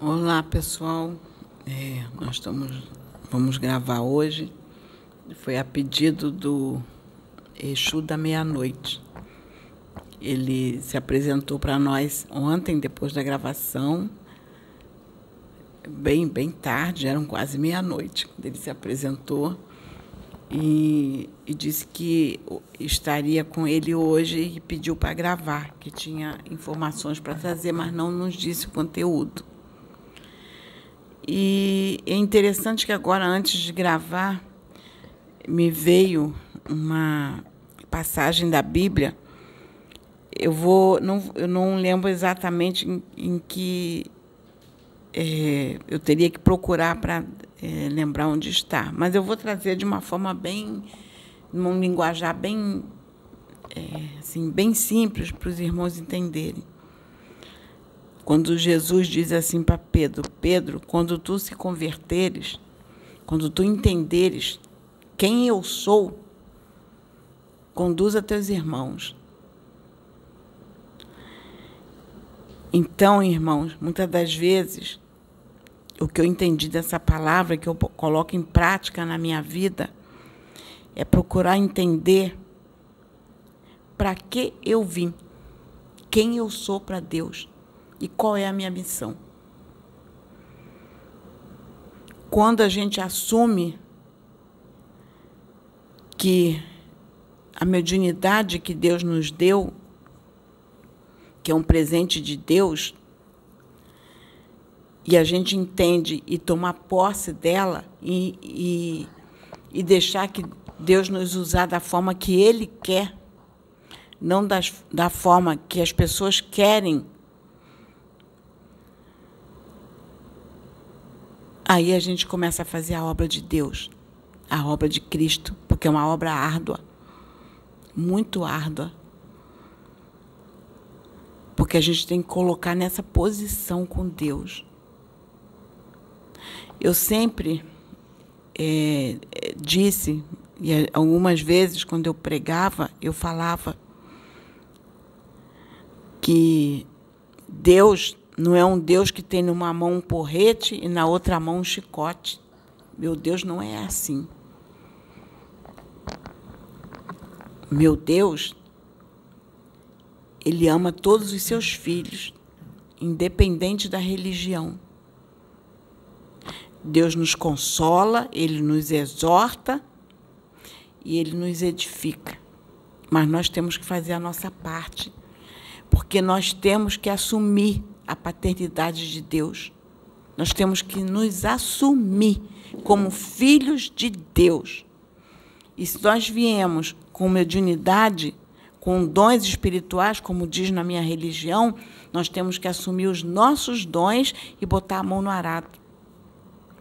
Olá, pessoal. É, nós estamos, vamos gravar hoje. Foi a pedido do Exu da Meia-Noite. Ele se apresentou para nós ontem, depois da gravação, bem, bem tarde, eram quase meia-noite, ele se apresentou e, e, disse que estaria com ele hoje e pediu para gravar, que tinha informações para trazer, mas não nos disse o conteúdo. E é interessante que agora, antes de gravar, me veio uma passagem da Bíblia. Eu vou, não, eu não lembro exatamente em, em que é, eu teria que procurar para é, lembrar onde está, mas eu vou trazer de uma forma bem, num linguajar bem, é, assim, bem simples para os irmãos entenderem. Quando Jesus diz assim para Pedro: Pedro, quando tu se converteres, quando tu entenderes quem eu sou, conduza teus irmãos. Então, irmãos, muitas das vezes, o que eu entendi dessa palavra, que eu coloco em prática na minha vida, é procurar entender para que eu vim, quem eu sou para Deus e qual é a minha missão. Quando a gente assume que a mediunidade que Deus nos deu, que é um presente de Deus, e a gente entende e toma posse dela e, e, e deixar que Deus nos usar da forma que Ele quer, não das, da forma que as pessoas querem Aí a gente começa a fazer a obra de Deus, a obra de Cristo, porque é uma obra árdua, muito árdua. Porque a gente tem que colocar nessa posição com Deus. Eu sempre é, disse, e algumas vezes quando eu pregava, eu falava que Deus não é um Deus que tem numa mão um porrete e na outra mão um chicote. Meu Deus não é assim. Meu Deus, Ele ama todos os seus filhos, independente da religião. Deus nos consola, Ele nos exorta e Ele nos edifica. Mas nós temos que fazer a nossa parte, porque nós temos que assumir a paternidade de Deus. Nós temos que nos assumir como filhos de Deus. E se nós viemos com mediunidade, com dons espirituais, como diz na minha religião, nós temos que assumir os nossos dons e botar a mão no arado.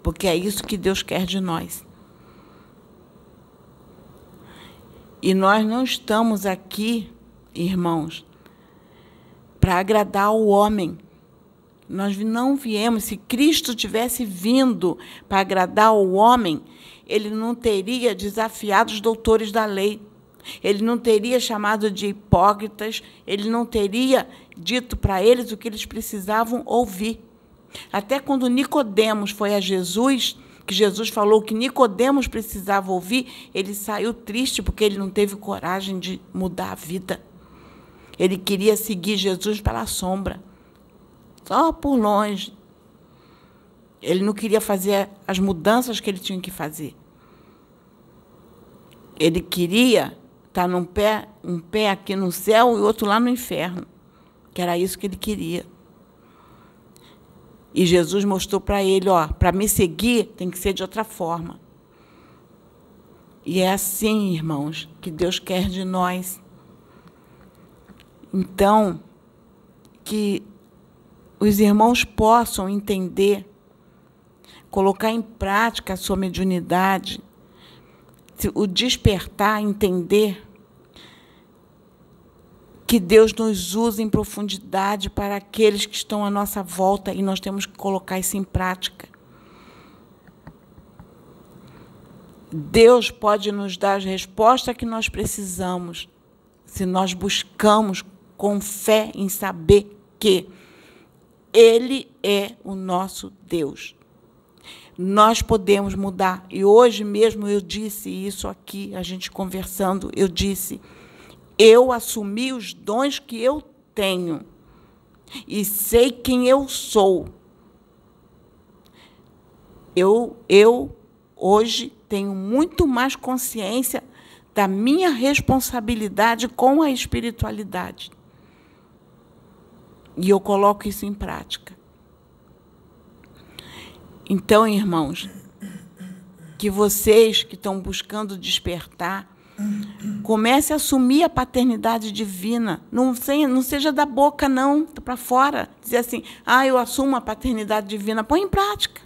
Porque é isso que Deus quer de nós. E nós não estamos aqui, irmãos, para agradar o homem. Nós não viemos, se Cristo tivesse vindo para agradar o homem, ele não teria desafiado os doutores da lei. Ele não teria chamado de hipócritas, ele não teria dito para eles o que eles precisavam ouvir. Até quando Nicodemos foi a Jesus, que Jesus falou que Nicodemos precisava ouvir, ele saiu triste porque ele não teve coragem de mudar a vida. Ele queria seguir Jesus pela sombra só por longe. Ele não queria fazer as mudanças que ele tinha que fazer. Ele queria estar num pé, um pé aqui no céu e outro lá no inferno, que era isso que ele queria. E Jesus mostrou para ele, ó, para me seguir tem que ser de outra forma. E é assim, irmãos, que Deus quer de nós. Então, que os irmãos possam entender, colocar em prática a sua mediunidade, o despertar, entender que Deus nos usa em profundidade para aqueles que estão à nossa volta e nós temos que colocar isso em prática. Deus pode nos dar a resposta que nós precisamos se nós buscamos com fé em saber que Ele é o nosso Deus. Nós podemos mudar. E hoje mesmo eu disse isso aqui, a gente conversando, eu disse: eu assumi os dons que eu tenho e sei quem eu sou. Eu, eu hoje tenho muito mais consciência da minha responsabilidade com a espiritualidade. E eu coloco isso em prática. Então, irmãos, que vocês que estão buscando despertar, comece a assumir a paternidade divina. Não, não seja da boca, não, para fora. Dizer assim, ah, eu assumo a paternidade divina. Põe em prática.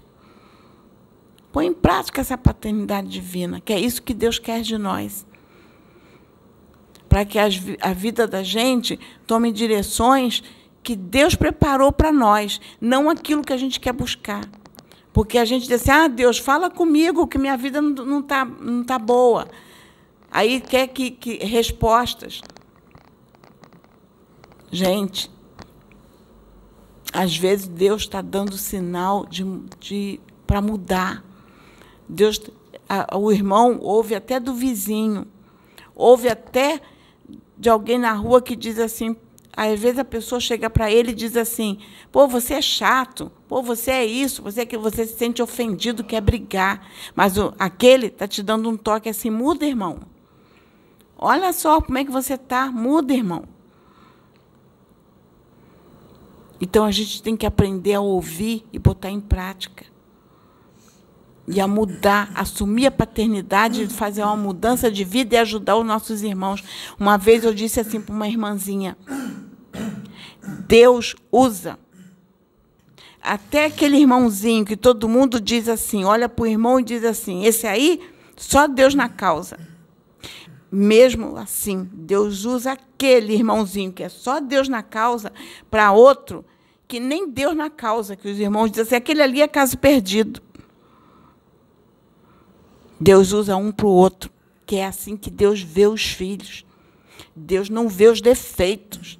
Põe em prática essa paternidade divina, que é isso que Deus quer de nós para que a vida da gente tome direções que Deus preparou para nós, não aquilo que a gente quer buscar. Porque a gente diz assim, ah, Deus, fala comigo, que minha vida não está não tá boa. Aí quer que, que respostas. Gente, às vezes Deus está dando sinal de, de, para mudar. Deus, a, o irmão ouve até do vizinho, ouve até de alguém na rua que diz assim, às vezes a pessoa chega para ele e diz assim: "Pô, você é chato. Pô, você é isso, você é que você se sente ofendido, quer brigar". Mas o, aquele está te dando um toque assim: "Muda, irmão. Olha só como é que você está, muda, irmão". Então a gente tem que aprender a ouvir e botar em prática e a mudar, assumir a paternidade, fazer uma mudança de vida e ajudar os nossos irmãos. Uma vez eu disse assim para uma irmãzinha: Deus usa. Até aquele irmãozinho que todo mundo diz assim, olha para o irmão e diz assim: esse aí, só Deus na causa. Mesmo assim, Deus usa aquele irmãozinho que é só Deus na causa para outro que nem Deus na causa, que os irmãos dizem assim, aquele ali é caso perdido. Deus usa um para o outro, que é assim que Deus vê os filhos. Deus não vê os defeitos.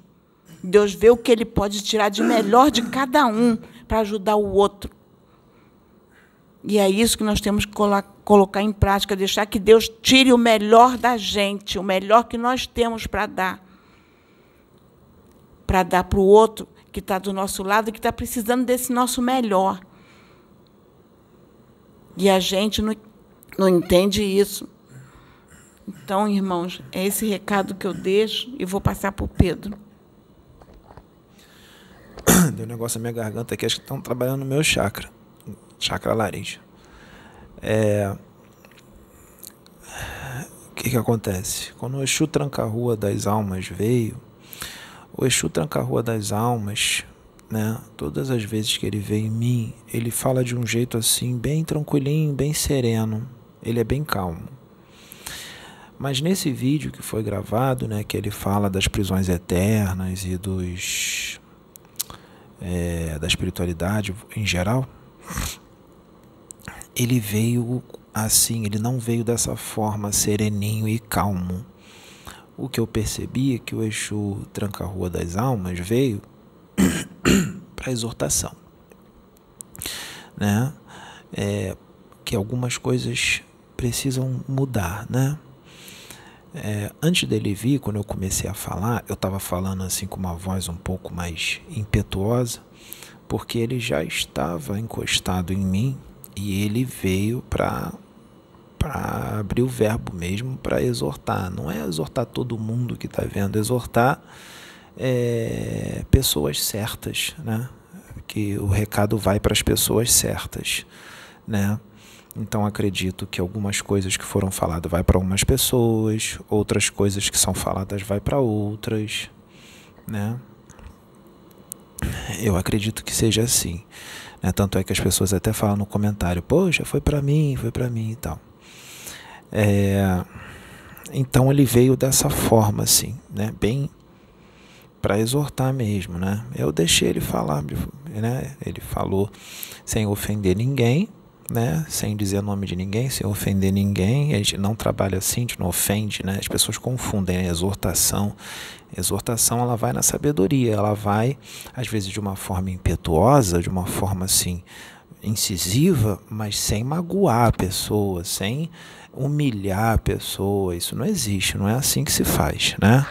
Deus vê o que ele pode tirar de melhor de cada um para ajudar o outro. E é isso que nós temos que colocar em prática, deixar que Deus tire o melhor da gente, o melhor que nós temos para dar. Para dar para o outro que está do nosso lado e que está precisando desse nosso melhor. E a gente não entende isso. Então, irmãos, é esse recado que eu deixo e vou passar para o Pedro. Deu um negócio na minha garganta aqui, acho que estão trabalhando no meu chakra. Chakra laringe. É... O que, que acontece? Quando o Exu Tranca-Rua das Almas veio, o Exu Tranca-Rua das Almas né? Todas as vezes que ele veio em mim, ele fala de um jeito assim, bem tranquilinho, bem sereno, ele é bem calmo. Mas nesse vídeo que foi gravado, né, que ele fala das prisões eternas e dos é, da espiritualidade em geral, ele veio assim, ele não veio dessa forma sereninho e calmo. O que eu percebi é que o Exu Tranca-Rua das Almas veio para exortação, né? É, que algumas coisas precisam mudar, né? É, antes dele vir, quando eu comecei a falar, eu estava falando assim com uma voz um pouco mais impetuosa, porque ele já estava encostado em mim e ele veio para para abrir o verbo mesmo para exortar. Não é exortar todo mundo que está vendo, exortar é, pessoas certas, né? Que o recado vai para as pessoas certas, né? Então acredito que algumas coisas que foram faladas vai para algumas pessoas, outras coisas que são faladas vai para outras, né? Eu acredito que seja assim. Né? Tanto é que as pessoas até falam no comentário, poxa, foi para mim, foi para mim e tal. É... Então ele veio dessa forma, assim, né? Bem para exortar mesmo, né? Eu deixei ele falar, né? Ele falou sem ofender ninguém, né? Sem dizer nome de ninguém, sem ofender ninguém. A gente não trabalha assim, a gente não ofende, né? As pessoas confundem né? exortação. Exortação, ela vai na sabedoria, ela vai, às vezes, de uma forma impetuosa, de uma forma assim, incisiva, mas sem magoar a pessoa, sem humilhar a pessoa. Isso não existe, não é assim que se faz, né?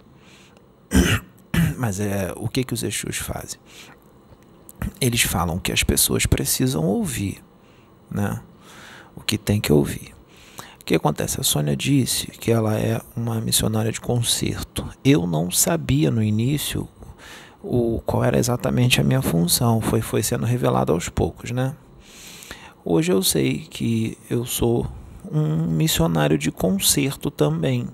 Mas é o que que os Exus fazem? Eles falam que as pessoas precisam ouvir, né? O que tem que ouvir. O que acontece? A Sônia disse que ela é uma missionária de concerto. Eu não sabia no início o qual era exatamente a minha função. Foi foi sendo revelado aos poucos, né? Hoje eu sei que eu sou um missionário de concerto também,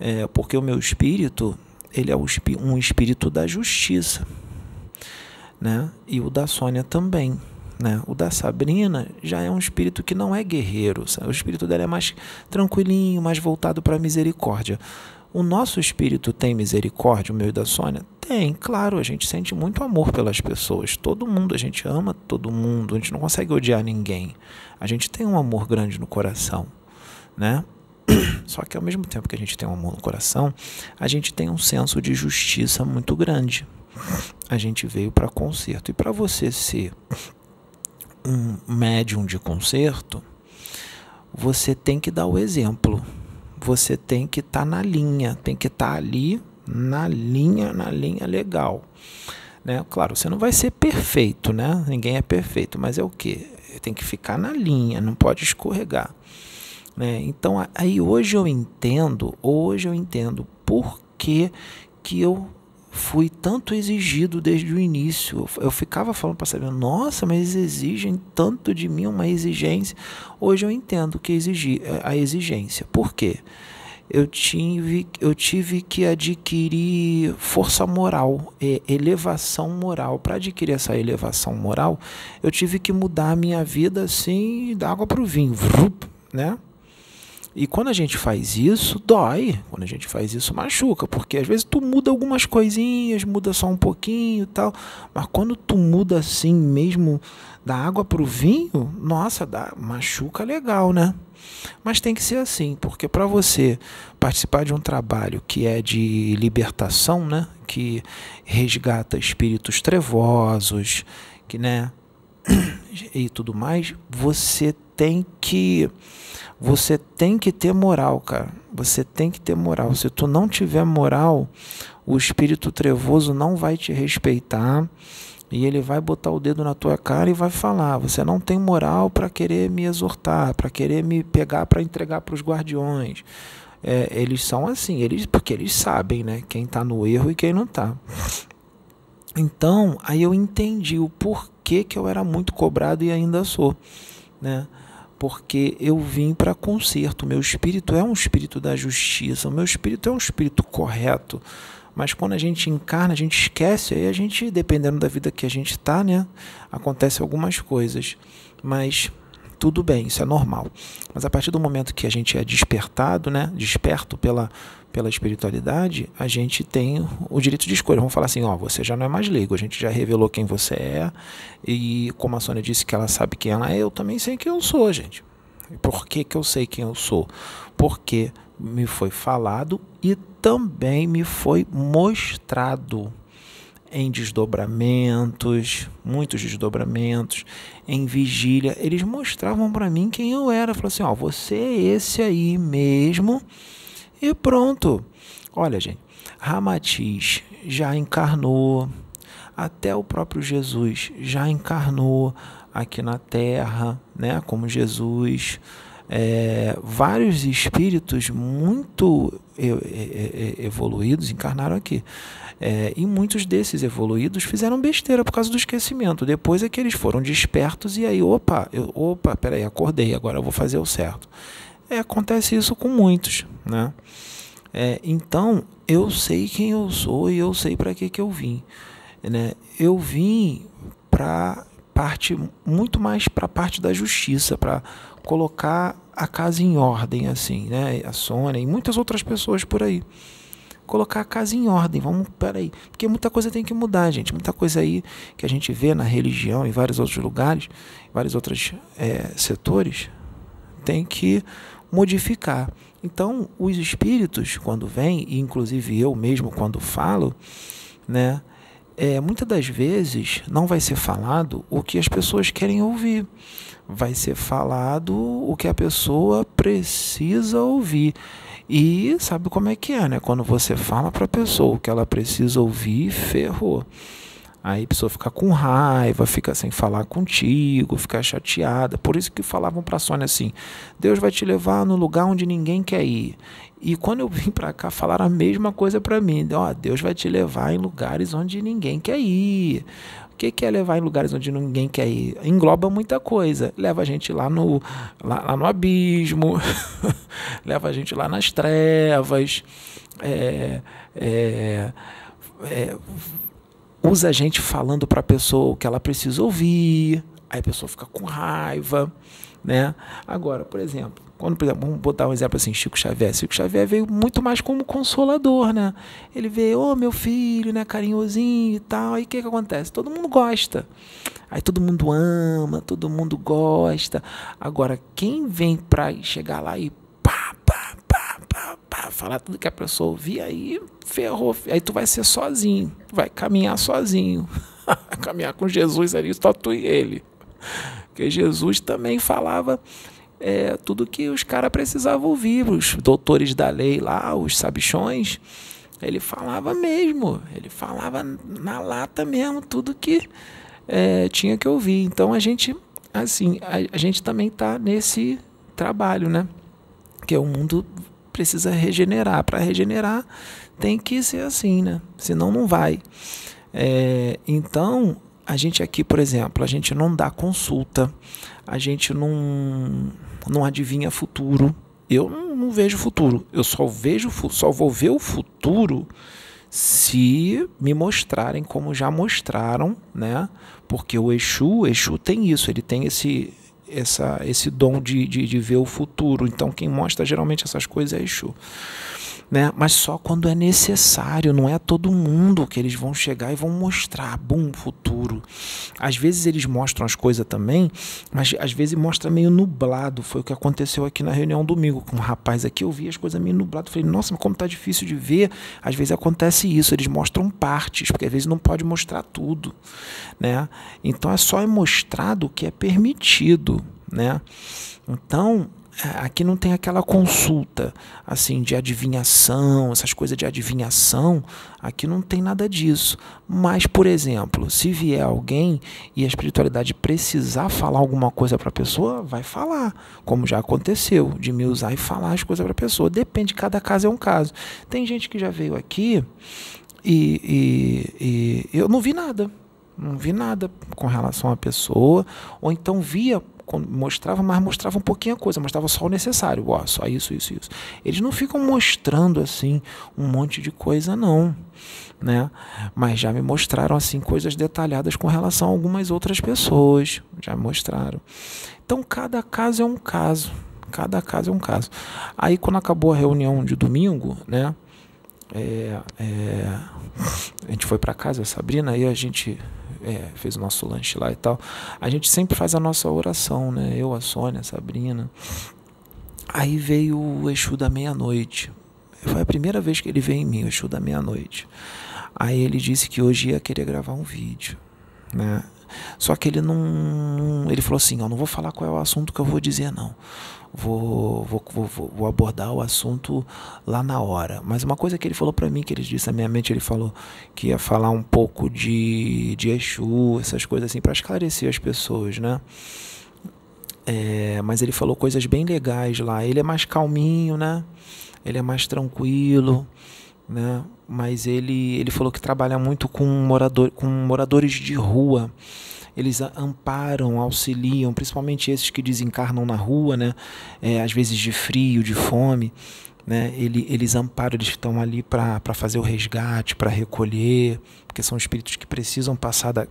é, porque o meu espírito ele é um espírito da justiça, né? E o da Sônia também. Né? O da Sabrina já é um espírito que não é guerreiro, sabe? o espírito dela é mais tranquilinho, mais voltado para a misericórdia. O nosso espírito tem misericórdia, o meu e da Sônia? Tem, claro, a gente sente muito amor pelas pessoas. Todo mundo, a gente ama todo mundo, a gente não consegue odiar ninguém. A gente tem um amor grande no coração, né? Só que ao mesmo tempo que a gente tem um amor no coração, a gente tem um senso de justiça muito grande. A gente veio para conserto. E para você ser um médium de conserto, você tem que dar o exemplo você tem que estar tá na linha, tem que estar tá ali na linha, na linha legal. Né? Claro, você não vai ser perfeito, né? Ninguém é perfeito, mas é o que? Tem que ficar na linha, não pode escorregar. Né? Então, aí hoje eu entendo, hoje eu entendo por que, que eu fui tanto exigido desde o início. Eu ficava falando para saber, nossa, mas exigem tanto de mim uma exigência. Hoje eu entendo que exigi a exigência. Por quê? Eu tive, eu tive que adquirir força moral, elevação moral. Para adquirir essa elevação moral, eu tive que mudar a minha vida assim, da água para o vinho, né? E quando a gente faz isso, dói. Quando a gente faz isso, machuca. Porque às vezes tu muda algumas coisinhas, muda só um pouquinho e tal. Mas quando tu muda assim mesmo, da água para o vinho, nossa, dá, machuca legal, né? Mas tem que ser assim, porque para você participar de um trabalho que é de libertação, né? Que resgata espíritos trevosos, que, né? E tudo mais, você tem que você tem que ter moral, cara. Você tem que ter moral. Se tu não tiver moral, o espírito trevoso não vai te respeitar e ele vai botar o dedo na tua cara e vai falar: você não tem moral para querer me exortar, para querer me pegar para entregar para os guardiões. É, eles são assim, eles porque eles sabem, né, quem está no erro e quem não está. Então, aí eu entendi o porquê que eu era muito cobrado e ainda sou, né? Porque eu vim para conserto. Meu espírito é um espírito da justiça, o meu espírito é um espírito correto. Mas quando a gente encarna, a gente esquece, aí a gente, dependendo da vida que a gente está, né, acontece algumas coisas. Mas tudo bem, isso é normal. Mas a partir do momento que a gente é despertado, né, desperto pela, pela espiritualidade, a gente tem o direito de escolha. Vamos falar assim, ó, você já não é mais leigo, a gente já revelou quem você é, e como a Sônia disse que ela sabe quem ela é, eu também sei quem eu sou, gente. Por que, que eu sei quem eu sou? Porque me foi falado e também me foi mostrado em desdobramentos, muitos desdobramentos, em vigília, eles mostravam para mim quem eu era. Falaram assim: ó, você é esse aí mesmo. E pronto. Olha, gente, Ramatiz já encarnou, até o próprio Jesus já encarnou aqui na Terra, né, como Jesus. É, vários espíritos muito evoluídos encarnaram aqui. É, e muitos desses evoluídos fizeram besteira por causa do esquecimento. Depois é que eles foram despertos e aí, opa, eu, opa, peraí, acordei, agora eu vou fazer o certo. É, acontece isso com muitos, né? É, então, eu sei quem eu sou e eu sei para que, que eu vim. Né? Eu vim para parte muito mais para a parte da justiça, para colocar a casa em ordem, assim, né? A Sônia e muitas outras pessoas por aí colocar a casa em ordem. Vamos, peraí. Porque muita coisa tem que mudar, gente. Muita coisa aí que a gente vê na religião, em vários outros lugares, vários outros é, setores, tem que modificar. Então, os espíritos, quando vêm, e inclusive eu mesmo quando falo, né, é, muitas das vezes não vai ser falado o que as pessoas querem ouvir. Vai ser falado o que a pessoa precisa ouvir. E sabe como é que é, né? Quando você fala para a pessoa o que ela precisa ouvir, ferrou. Aí a pessoa fica com raiva, fica sem falar contigo, fica chateada. Por isso que falavam para a Sônia assim: Deus vai te levar no lugar onde ninguém quer ir. E quando eu vim para cá, falaram a mesma coisa para mim: Ó, oh, Deus vai te levar em lugares onde ninguém quer ir. O que, que é levar em lugares onde ninguém quer ir? Engloba muita coisa. Leva a gente lá no, lá, lá no abismo, leva a gente lá nas trevas, é, é, é, usa a gente falando para a pessoa o que ela precisa ouvir, aí a pessoa fica com raiva, né? Agora, por exemplo, quando, por exemplo, vamos botar um exemplo assim, Chico Xavier. Chico Xavier veio muito mais como consolador, né? Ele veio, ô oh, meu filho, né, carinhosinho e tal. Aí o que que acontece? Todo mundo gosta. Aí todo mundo ama, todo mundo gosta. Agora, quem vem para chegar lá e pá, pá, falar tudo que a pessoa ouvir, aí ferrou. Aí tu vai ser sozinho, vai caminhar sozinho. caminhar com Jesus ali, só tu e ele. Porque Jesus também falava é, tudo que os caras precisavam ouvir, os doutores da lei lá, os sabichões. Ele falava mesmo, ele falava na lata mesmo, tudo que é, tinha que ouvir. Então a gente, assim, a, a gente também está nesse trabalho, né? Que o mundo precisa regenerar. Para regenerar tem que ser assim, né? Senão não vai. É, então, a gente aqui, por exemplo, a gente não dá consulta, a gente não, não adivinha futuro. Eu não, não vejo futuro. Eu só vejo, só vou ver o futuro se me mostrarem como já mostraram, né? Porque o Exu, o Exu tem isso, ele tem esse essa, esse dom de, de, de ver o futuro. Então quem mostra geralmente essas coisas é Exu né? Mas só quando é necessário, não é todo mundo que eles vão chegar e vão mostrar, bum, futuro. Às vezes eles mostram as coisas também, mas às vezes mostra meio nublado. Foi o que aconteceu aqui na reunião domingo com um rapaz aqui, eu vi as coisas meio nublado, falei: "Nossa, mas como tá difícil de ver". Às vezes acontece isso, eles mostram partes, porque às vezes não pode mostrar tudo, né? Então é só mostrado o que é permitido, né? Então, é, aqui não tem aquela consulta assim de adivinhação, essas coisas de adivinhação, aqui não tem nada disso. Mas, por exemplo, se vier alguém e a espiritualidade precisar falar alguma coisa para a pessoa, vai falar, como já aconteceu, de me usar e falar as coisas para a pessoa. Depende, cada caso é um caso. Tem gente que já veio aqui e, e, e eu não vi nada. Não vi nada com relação à pessoa, ou então via mostrava, mas mostrava um pouquinho a coisa, mostrava só o necessário, ó, só isso, isso, isso. Eles não ficam mostrando assim um monte de coisa, não, né? Mas já me mostraram assim coisas detalhadas com relação a algumas outras pessoas, já mostraram. Então cada caso é um caso, cada caso é um caso. Aí quando acabou a reunião de domingo, né? É, é, a gente foi para casa, Sabrina, aí a gente é, fez o nosso lanche lá e tal. A gente sempre faz a nossa oração, né? Eu, a Sônia, a Sabrina. Aí veio o Exu da meia-noite. Foi a primeira vez que ele veio em mim, o Exu da meia-noite. Aí ele disse que hoje ia querer gravar um vídeo, né? Só que ele não. Ele falou assim: Eu não vou falar qual é o assunto que eu vou dizer, não vou, vou, vou, vou abordar o assunto lá na hora. Mas uma coisa que ele falou para mim, que ele disse na minha mente, ele falou que ia falar um pouco de, de Exu, essas coisas assim, para esclarecer as pessoas, né? É, mas ele falou coisas bem legais lá. Ele é mais calminho, né? Ele é mais tranquilo, né? Mas ele, ele falou que trabalha muito com, morador, com moradores de rua eles amparam, auxiliam, principalmente esses que desencarnam na rua, né? É, às vezes de frio, de fome. Né? Ele, eles amparam, eles estão ali para fazer o resgate, para recolher, porque são espíritos que precisam passar da,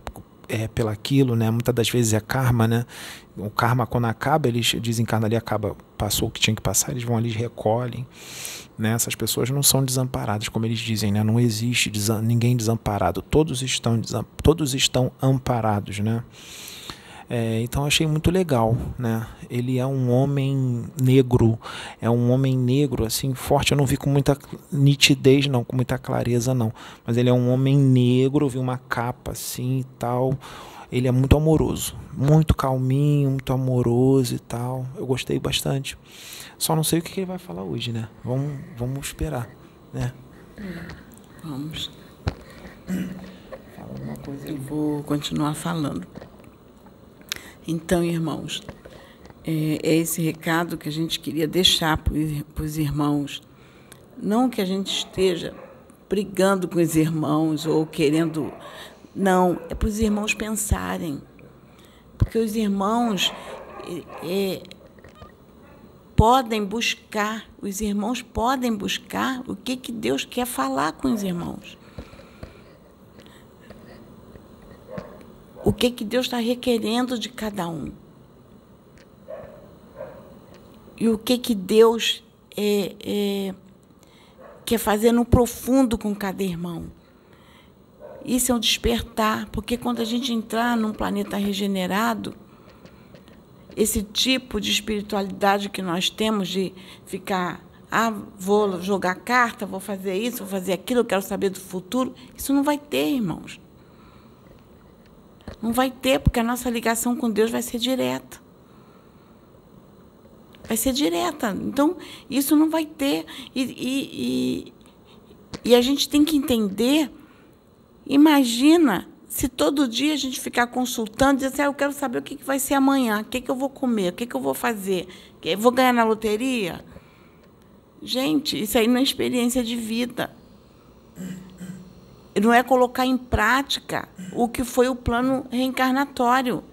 é, pelaquilo, né? Muitas das vezes é karma, né? O karma quando acaba, eles desencarnam ali, acaba, passou o que tinha que passar, eles vão ali recolhem. Né? Essas pessoas não são desamparadas, como eles dizem, né? Não existe desam ninguém desamparado, todos estão desam todos estão amparados, né? É, então achei muito legal, né? Ele é um homem negro, é um homem negro assim forte. Eu não vi com muita nitidez, não, com muita clareza, não. Mas ele é um homem negro, vi uma capa assim e tal. Ele é muito amoroso, muito calminho, muito amoroso e tal. Eu gostei bastante. Só não sei o que ele vai falar hoje, né? Vamos, vamos esperar, né? Vamos. Fala alguma coisa. Eu vou continuar falando. Então, irmãos, é, é esse recado que a gente queria deixar para os irmãos. Não que a gente esteja brigando com os irmãos ou querendo. Não, é para os irmãos pensarem. Porque os irmãos é, é, podem buscar, os irmãos podem buscar o que, que Deus quer falar com os irmãos. o que, que Deus está requerendo de cada um. E o que, que Deus é, é, quer fazer no profundo com cada irmão. Isso é um despertar, porque quando a gente entrar num planeta regenerado, esse tipo de espiritualidade que nós temos de ficar, ah, vou jogar carta, vou fazer isso, vou fazer aquilo, quero saber do futuro, isso não vai ter, irmãos. Não vai ter, porque a nossa ligação com Deus vai ser direta. Vai ser direta. Então, isso não vai ter. E, e, e, e a gente tem que entender. Imagina se todo dia a gente ficar consultando, dizer assim, ah, eu quero saber o que vai ser amanhã, o que eu vou comer, o que eu vou fazer, eu vou ganhar na loteria. Gente, isso aí não é experiência de vida não é colocar em prática o que foi o plano reencarnatório.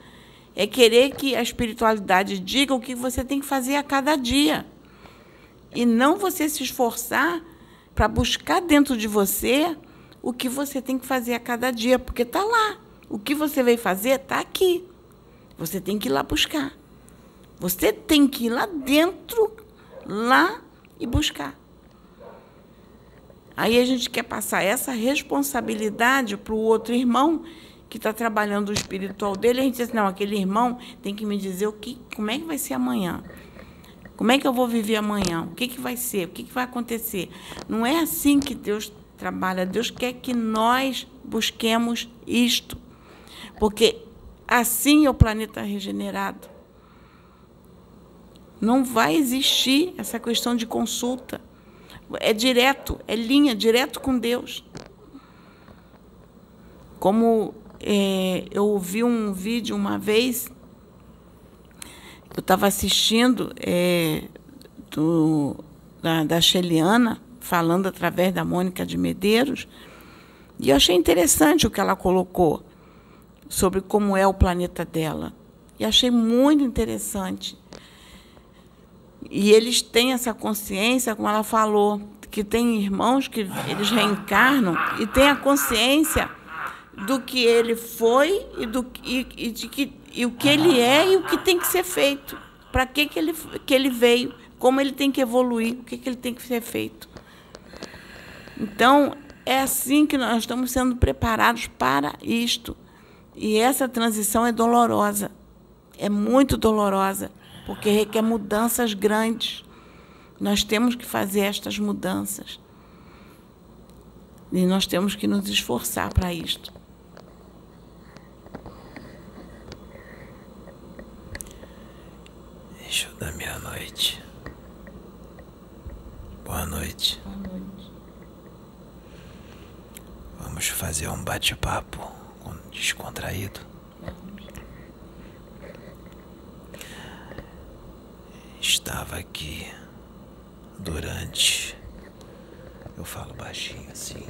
É querer que a espiritualidade diga o que você tem que fazer a cada dia. E não você se esforçar para buscar dentro de você o que você tem que fazer a cada dia, porque está lá. O que você veio fazer está aqui. Você tem que ir lá buscar. Você tem que ir lá dentro, lá e buscar. Aí a gente quer passar essa responsabilidade para o outro irmão que está trabalhando o espiritual dele. A gente diz, não, aquele irmão tem que me dizer o que, como é que vai ser amanhã. Como é que eu vou viver amanhã? O que, que vai ser? O que, que vai acontecer? Não é assim que Deus trabalha. Deus quer que nós busquemos isto. Porque assim é o planeta regenerado. Não vai existir essa questão de consulta. É direto, é linha, direto com Deus. Como é, eu ouvi um vídeo uma vez, eu estava assistindo é, do, da, da Sheliana, falando através da Mônica de Medeiros, e eu achei interessante o que ela colocou sobre como é o planeta dela. E achei muito interessante. E eles têm essa consciência, como ela falou, que tem irmãos que eles reencarnam e têm a consciência do que ele foi e, do, e, e de que, e o que ele é e o que tem que ser feito. Para que, que, ele, que ele veio, como ele tem que evoluir, o que, que ele tem que ser feito. Então, é assim que nós estamos sendo preparados para isto. E essa transição é dolorosa, é muito dolorosa porque requer mudanças grandes. Nós temos que fazer estas mudanças. E nós temos que nos esforçar para isto. Deixa da meia-noite. Boa noite. Boa noite. Vamos fazer um bate-papo descontraído. estava aqui durante. Eu falo baixinho assim.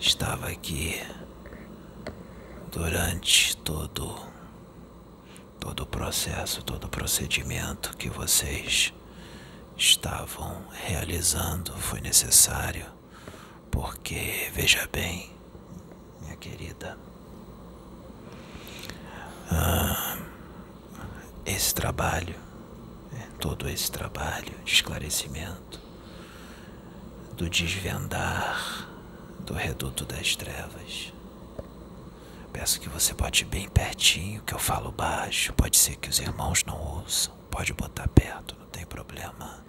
Estava aqui durante todo todo o processo, todo o procedimento que vocês estavam realizando foi necessário, porque, veja bem, minha querida, ah, esse trabalho, né, todo esse trabalho de esclarecimento, do desvendar do reduto das trevas. Peço que você bote bem pertinho, que eu falo baixo. Pode ser que os irmãos não ouçam. Pode botar perto, não tem problema.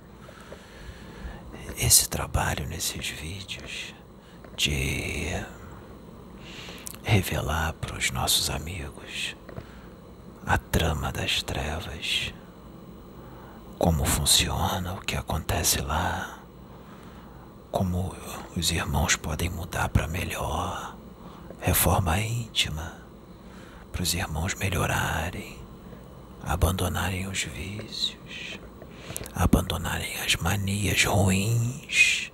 Esse trabalho nesses vídeos de revelar para os nossos amigos a trama das trevas, como funciona, o que acontece lá, como os irmãos podem mudar para melhor, reforma íntima, para os irmãos melhorarem, abandonarem os vícios, abandonarem as manias ruins,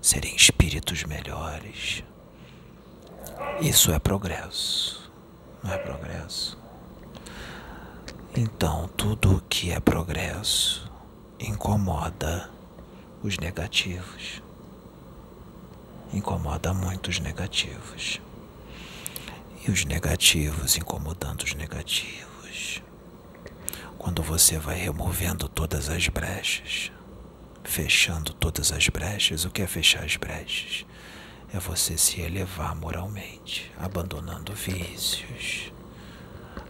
serem espíritos melhores. Isso é progresso, não é progresso? Então, tudo que é progresso incomoda os negativos. Incomoda muito os negativos. E os negativos incomodando os negativos. Quando você vai removendo todas as brechas, fechando todas as brechas, o que é fechar as brechas? é você se elevar moralmente, abandonando vícios,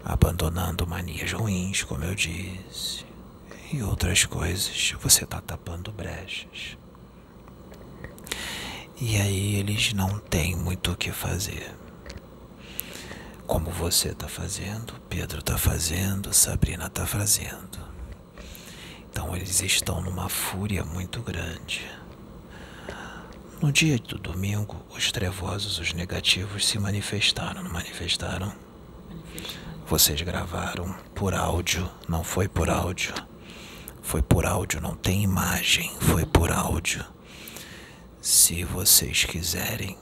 abandonando manias ruins, como eu disse, e outras coisas. Você está tapando brechas. E aí eles não têm muito o que fazer. Como você está fazendo, Pedro está fazendo, Sabrina está fazendo. Então eles estão numa fúria muito grande no dia do domingo, os trevosos, os negativos se manifestaram, não manifestaram? Vocês gravaram por áudio, não foi por áudio. Foi por áudio, não tem imagem, foi por áudio. Se vocês quiserem,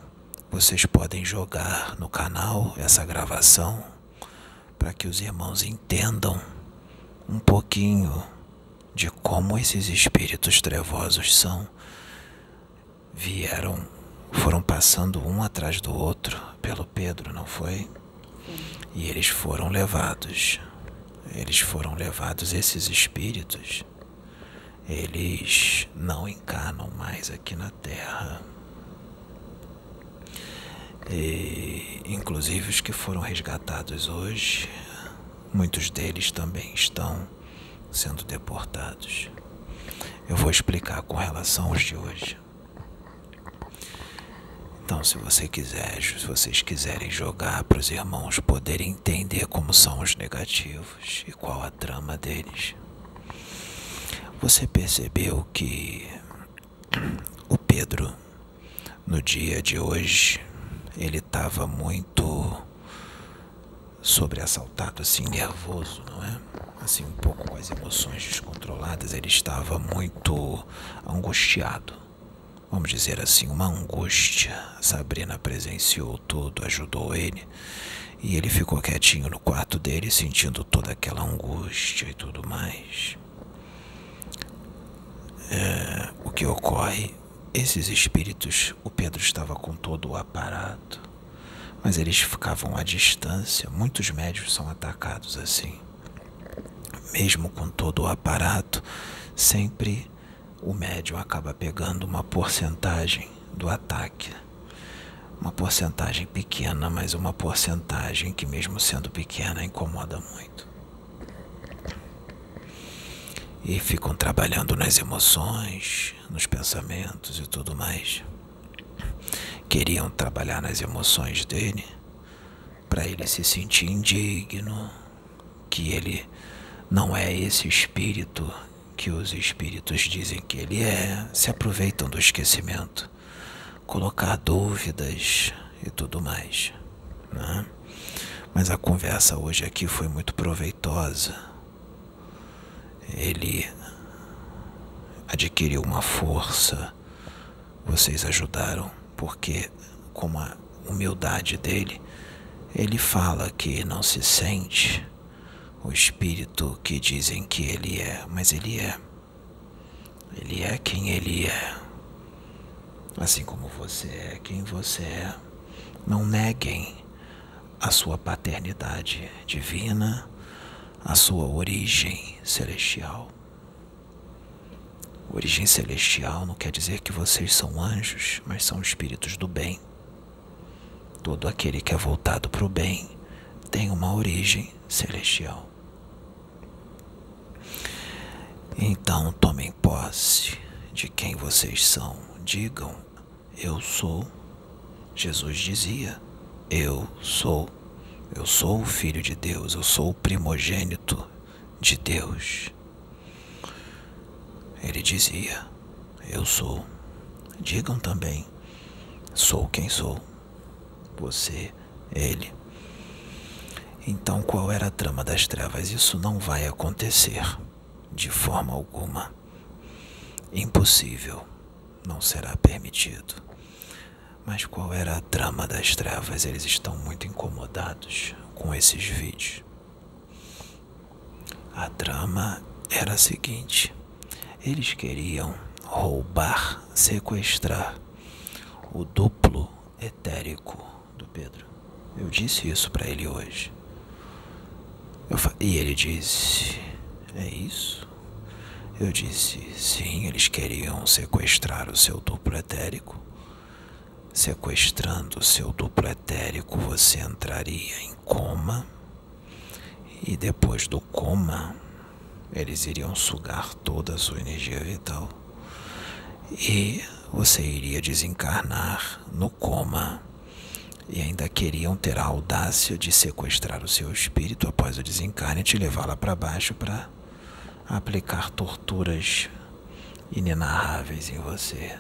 vocês podem jogar no canal essa gravação para que os irmãos entendam um pouquinho de como esses espíritos trevosos são vieram, foram passando um atrás do outro pelo Pedro, não foi? E eles foram levados. Eles foram levados, esses espíritos, eles não encarnam mais aqui na Terra. E, inclusive os que foram resgatados hoje, muitos deles também estão sendo deportados. Eu vou explicar com relação aos de hoje. Então, se você quiser, se vocês quiserem jogar para os irmãos poderem entender como são os negativos e qual a trama deles, você percebeu que o Pedro, no dia de hoje, ele estava muito sobressaltado, assim, nervoso, não é? Assim, um pouco com as emoções descontroladas, ele estava muito angustiado vamos dizer assim, uma angústia. Sabrina presenciou tudo, ajudou ele. E ele ficou quietinho no quarto dele, sentindo toda aquela angústia e tudo mais. É, o que ocorre? Esses espíritos, o Pedro estava com todo o aparato, mas eles ficavam à distância. Muitos médios são atacados assim. Mesmo com todo o aparato, sempre o médium acaba pegando uma porcentagem do ataque. Uma porcentagem pequena, mas uma porcentagem que, mesmo sendo pequena, incomoda muito. E ficam trabalhando nas emoções, nos pensamentos e tudo mais. Queriam trabalhar nas emoções dele para ele se sentir indigno, que ele não é esse espírito que os espíritos dizem que ele é, se aproveitam do esquecimento, colocar dúvidas e tudo mais. Né? Mas a conversa hoje aqui foi muito proveitosa. Ele adquiriu uma força, vocês ajudaram, porque, com a humildade dele, ele fala que não se sente o espírito que dizem que ele é, mas ele é. Ele é quem ele é. Assim como você é quem você é. Não neguem a sua paternidade divina, a sua origem celestial. Origem celestial não quer dizer que vocês são anjos, mas são espíritos do bem. Todo aquele que é voltado para o bem tem uma origem celestial. Então tomem posse de quem vocês são. Digam, eu sou. Jesus dizia, eu sou. Eu sou o Filho de Deus, eu sou o primogênito de Deus. Ele dizia, eu sou. Digam também, sou quem sou. Você, ele. Então qual era a trama das trevas? Isso não vai acontecer de forma alguma. Impossível, não será permitido. Mas qual era a trama das trevas? Eles estão muito incomodados com esses vídeos. A trama era a seguinte: eles queriam roubar, sequestrar o duplo etérico do Pedro. Eu disse isso para ele hoje. e ele disse: É isso? Eu disse: sim, eles queriam sequestrar o seu duplo etérico. Sequestrando o seu duplo etérico, você entraria em coma. E depois do coma, eles iriam sugar toda a sua energia vital. E você iria desencarnar no coma. E ainda queriam ter a audácia de sequestrar o seu espírito após o desencarne e te levar lá para baixo para aplicar torturas inenarráveis em você,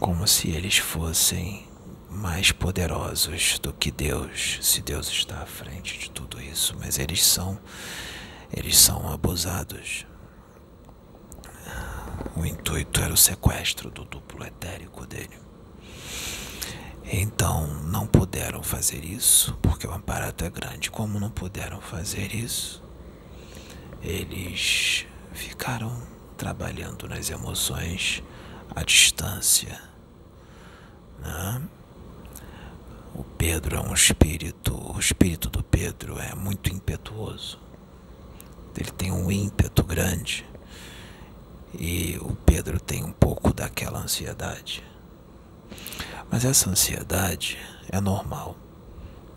como se eles fossem mais poderosos do que Deus, se Deus está à frente de tudo isso, mas eles são eles são abusados. O intuito era o sequestro do duplo etérico dele. Então não puderam fazer isso, porque o aparato é grande. Como não puderam fazer isso, eles ficaram trabalhando nas emoções à distância. Né? O Pedro é um espírito, o espírito do Pedro é muito impetuoso. Ele tem um ímpeto grande. E o Pedro tem um pouco daquela ansiedade. Mas essa ansiedade é normal.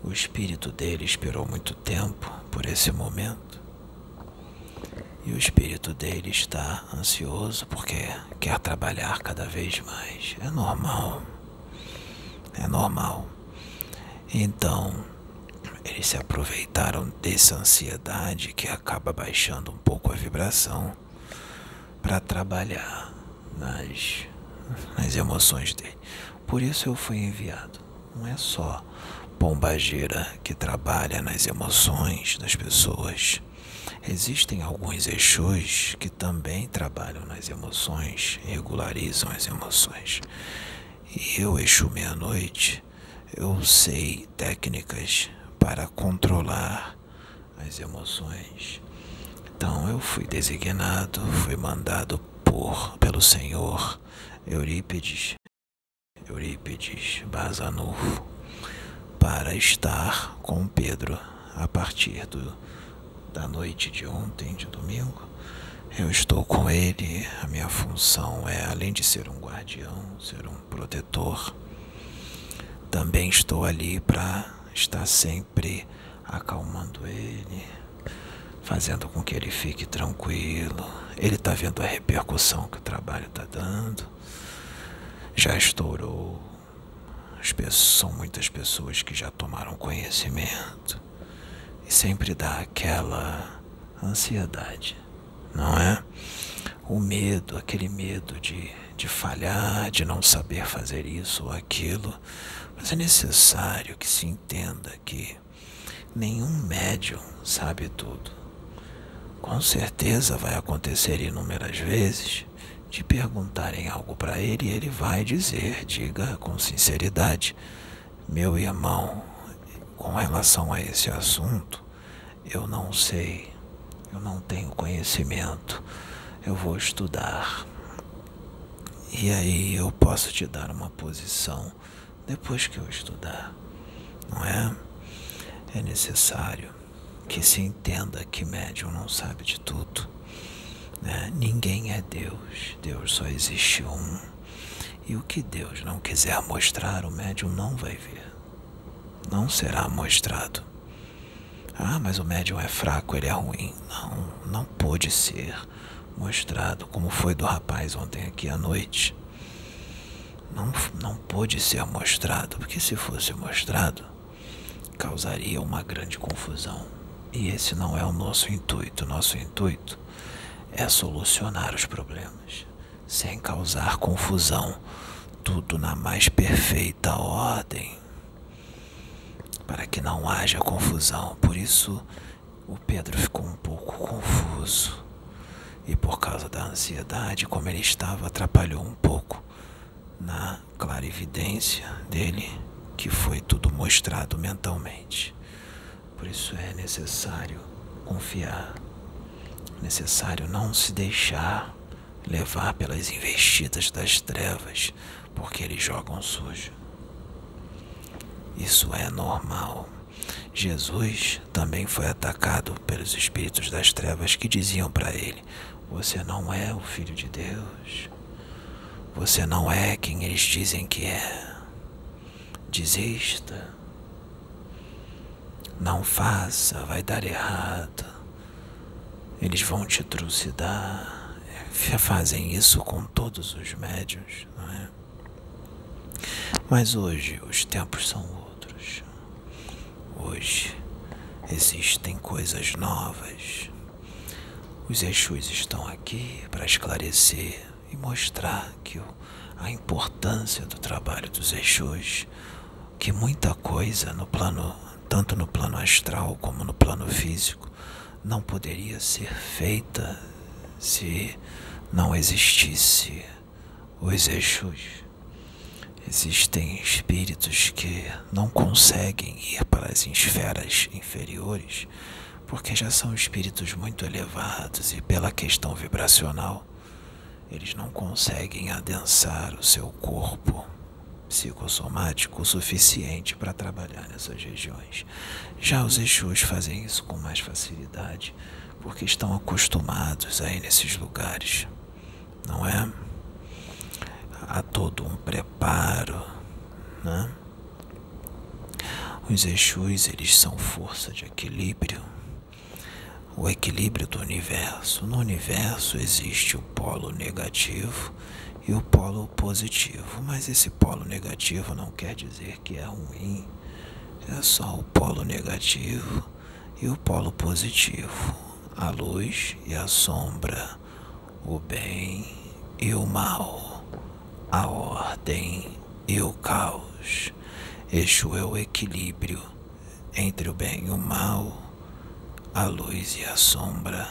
O espírito dele esperou muito tempo por esse momento. E o espírito dele está ansioso porque quer trabalhar cada vez mais. É normal. É normal. Então, eles se aproveitaram dessa ansiedade que acaba baixando um pouco a vibração para trabalhar nas, nas emoções dele. Por isso eu fui enviado. Não é só pombageira que trabalha nas emoções das pessoas Existem alguns Exus que também trabalham nas emoções, regularizam as emoções. E eu, Exu Meia-Noite, eu sei técnicas para controlar as emoções. Então eu fui designado, fui mandado por pelo Senhor Eurípides, Eurípides Bazanufo, para estar com Pedro a partir do da noite de ontem, de domingo. Eu estou com ele. A minha função é, além de ser um guardião, ser um protetor, também estou ali para estar sempre acalmando ele, fazendo com que ele fique tranquilo. Ele está vendo a repercussão que o trabalho está dando. Já estourou. As pessoas, são muitas pessoas que já tomaram conhecimento e sempre dá aquela ansiedade, não é? O medo, aquele medo de, de falhar, de não saber fazer isso ou aquilo. Mas é necessário que se entenda que nenhum médium sabe tudo. Com certeza vai acontecer inúmeras vezes de perguntarem algo para ele e ele vai dizer, diga com sinceridade, meu irmão, com relação a esse assunto, eu não sei, eu não tenho conhecimento, eu vou estudar. E aí eu posso te dar uma posição depois que eu estudar, não é? É necessário que se entenda que médium não sabe de tudo. Né? Ninguém é Deus, Deus só existe um. E o que Deus não quiser mostrar, o médium não vai ver. Não será mostrado. Ah, mas o médium é fraco, ele é ruim. Não, não pôde ser mostrado, como foi do rapaz ontem aqui à noite. Não, não pôde ser mostrado, porque se fosse mostrado, causaria uma grande confusão. E esse não é o nosso intuito. Nosso intuito é solucionar os problemas sem causar confusão, tudo na mais perfeita ordem, para que não haja confusão. Por isso, o Pedro ficou um pouco confuso. E por causa da ansiedade, como ele estava, atrapalhou um pouco na clarividência dele, que foi tudo mostrado mentalmente. Por isso é necessário confiar, necessário não se deixar levar pelas investidas das trevas, porque eles jogam sujo. Isso é normal. Jesus também foi atacado pelos espíritos das trevas que diziam para ele: Você não é o filho de Deus. Você não é quem eles dizem que é. Desista. Não faça, vai dar errado. Eles vão te trucidar fazem isso com todos os médios, não é? Mas hoje os tempos são outros. Hoje existem coisas novas. Os Exus estão aqui para esclarecer e mostrar que a importância do trabalho dos Exus, que muita coisa no plano, tanto no plano astral como no plano físico, não poderia ser feita se não existisse os Exus. Existem espíritos que não conseguem ir para as esferas inferiores porque já são espíritos muito elevados e, pela questão vibracional, eles não conseguem adensar o seu corpo psicossomático o suficiente para trabalhar nessas regiões. Já os Exus fazem isso com mais facilidade porque estão acostumados a ir nesses lugares, não é? Há todo um preparo, né? Os Exus, eles são força de equilíbrio, o equilíbrio do universo. No universo existe o polo negativo e o polo positivo, mas esse polo negativo não quer dizer que é ruim, é só o polo negativo e o polo positivo a luz e a sombra, o bem e o mal, a ordem e o caos. Exu é o equilíbrio entre o bem e o mal, a luz e a sombra,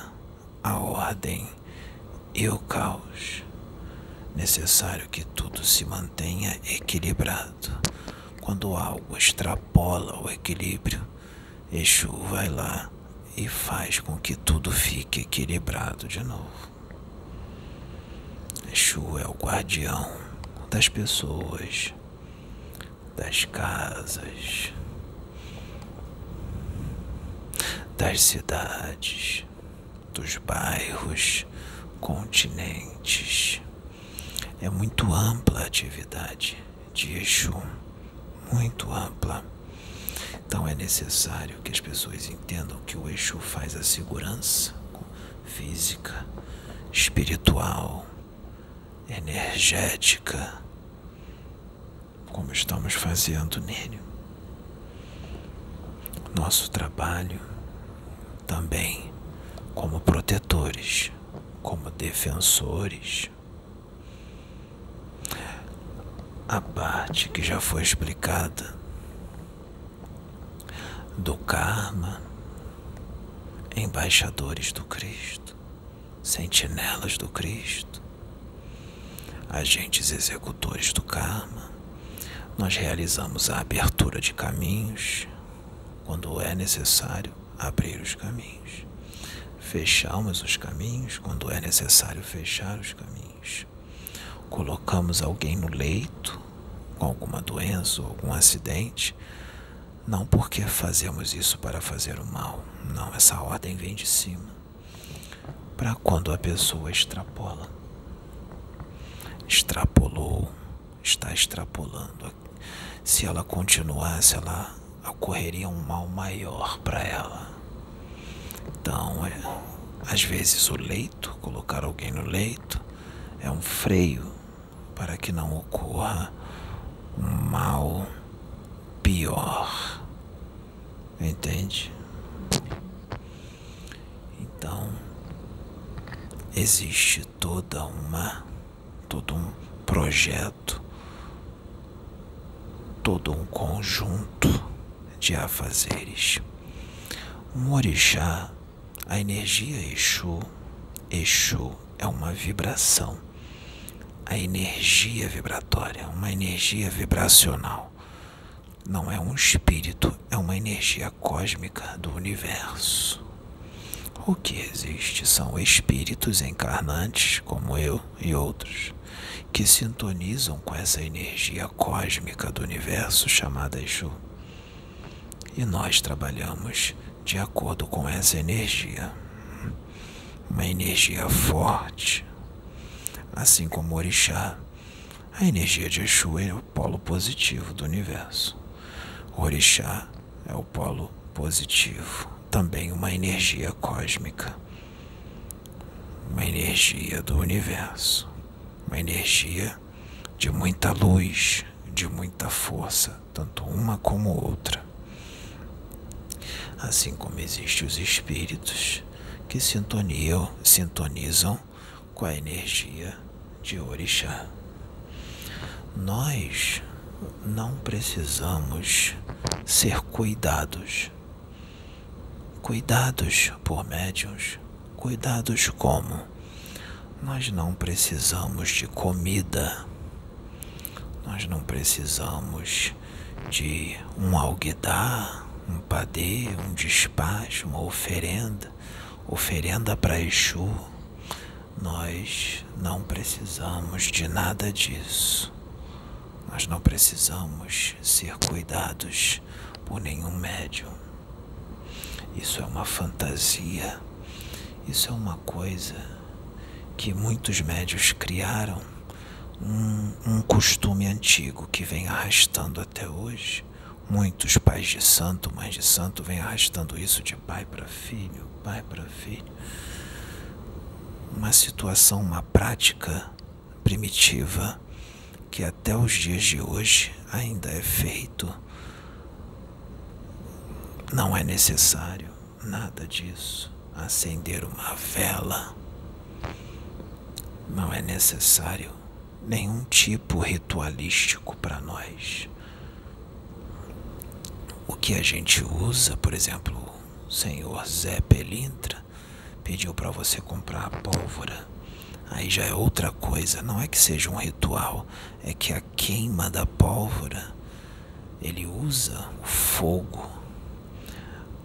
a ordem e o caos. Necessário que tudo se mantenha equilibrado. Quando algo extrapola o equilíbrio, Exu vai lá e faz com que tudo fique equilibrado de novo. Exu é o guardião das pessoas, das casas, das cidades, dos bairros, continentes. É muito ampla a atividade de Exu, muito ampla. Então é necessário que as pessoas entendam que o Exu faz a segurança física, espiritual, energética, como estamos fazendo nele. Nosso trabalho também como protetores, como defensores. A parte que já foi explicada do karma, embaixadores do Cristo, sentinelas do Cristo, agentes executores do karma. Nós realizamos a abertura de caminhos quando é necessário abrir os caminhos. Fechamos os caminhos quando é necessário fechar os caminhos. Colocamos alguém no leito com alguma doença ou algum acidente Não porque fazemos isso para fazer o mal. Não, essa ordem vem de cima. Para quando a pessoa extrapola. Extrapolou, está extrapolando. Se ela continuasse, ela ocorreria um mal maior para ela. Então, é, às vezes o leito, colocar alguém no leito, é um freio para que não ocorra um mal pior. Entende? Então, existe toda uma todo um projeto, todo um conjunto de afazeres. Um orixá, a energia Exu, Exu é uma vibração a energia vibratória, uma energia vibracional. Não é um espírito, é uma energia cósmica do universo. O que existe são espíritos encarnantes, como eu e outros, que sintonizam com essa energia cósmica do universo chamada Exu. E nós trabalhamos de acordo com essa energia. Uma energia forte, assim como o orixá. A energia de Exu é o polo positivo do universo. O orixá é o polo positivo, também uma energia cósmica, uma energia do universo, uma energia de muita luz, de muita força, tanto uma como outra. Assim como existem os espíritos que sintoniam, sintonizam com a energia de Orixá. Nós não precisamos ser cuidados. Cuidados por médiuns. Cuidados como? Nós não precisamos de comida. Nós não precisamos de um alguidar, um padê, um despacho, uma oferenda, oferenda para Exu nós não precisamos de nada disso. Nós não precisamos ser cuidados por nenhum médium. Isso é uma fantasia. Isso é uma coisa que muitos médios criaram, um, um costume antigo que vem arrastando até hoje. Muitos pais de santo, mães de santo, vêm arrastando isso de pai para filho, pai para filho uma situação, uma prática primitiva que até os dias de hoje ainda é feito. Não é necessário nada disso. Acender uma vela. Não é necessário nenhum tipo ritualístico para nós. O que a gente usa, por exemplo, o senhor Zé Pelintra, pediu para você comprar a pólvora. Aí já é outra coisa, não é que seja um ritual, é que a queima da pólvora ele usa o fogo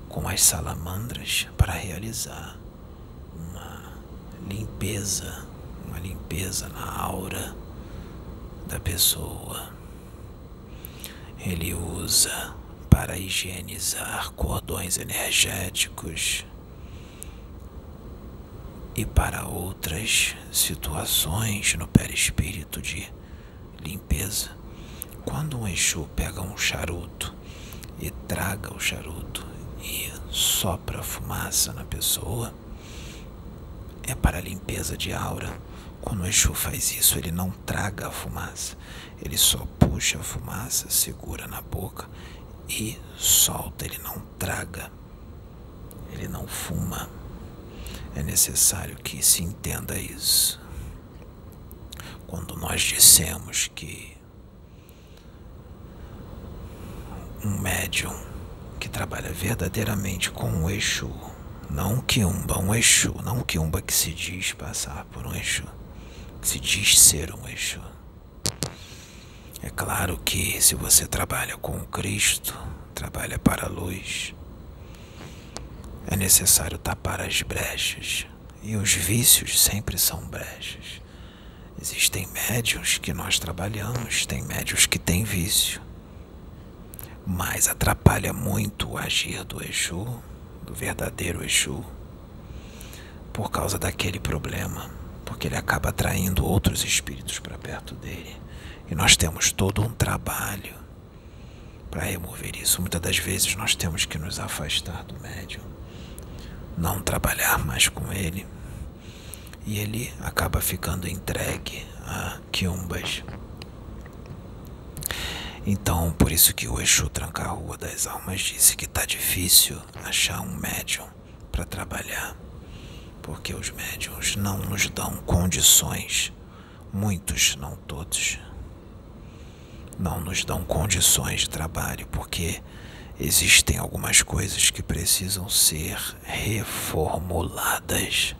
com as salamandras para realizar uma limpeza, uma limpeza na aura da pessoa. Ele usa para higienizar cordões energéticos e para outras situações no perispírito de limpeza. Quando um Exu pega um charuto e traga o charuto e sopra fumaça na pessoa, é para limpeza de aura. Quando o Exu faz isso, ele não traga a fumaça, ele só puxa a fumaça, segura na boca e solta, ele não traga, ele não fuma. É necessário que se entenda isso. Quando nós dissemos que um médium que trabalha verdadeiramente com um Exu, não um Kiumba, um Exu, não um Kiumba que se diz passar por um Exu, que se diz ser um Exu. É claro que se você trabalha com Cristo, trabalha para a luz, é necessário tapar as brechas, e os vícios sempre são brechas. Existem médios que nós trabalhamos, tem médios que têm vício. mas atrapalha muito o agir do Exu, do verdadeiro Exu, por causa daquele problema, porque ele acaba atraindo outros espíritos para perto dele. E nós temos todo um trabalho para remover isso. Muitas das vezes nós temos que nos afastar do médium, não trabalhar mais com ele, e ele acaba ficando entregue a quiumbas. Então, por isso que o Exu Tranca-Rua das Almas disse que tá difícil achar um médium para trabalhar, porque os médiums não nos dão condições, muitos, não todos, não nos dão condições de trabalho, porque existem algumas coisas que precisam ser reformuladas.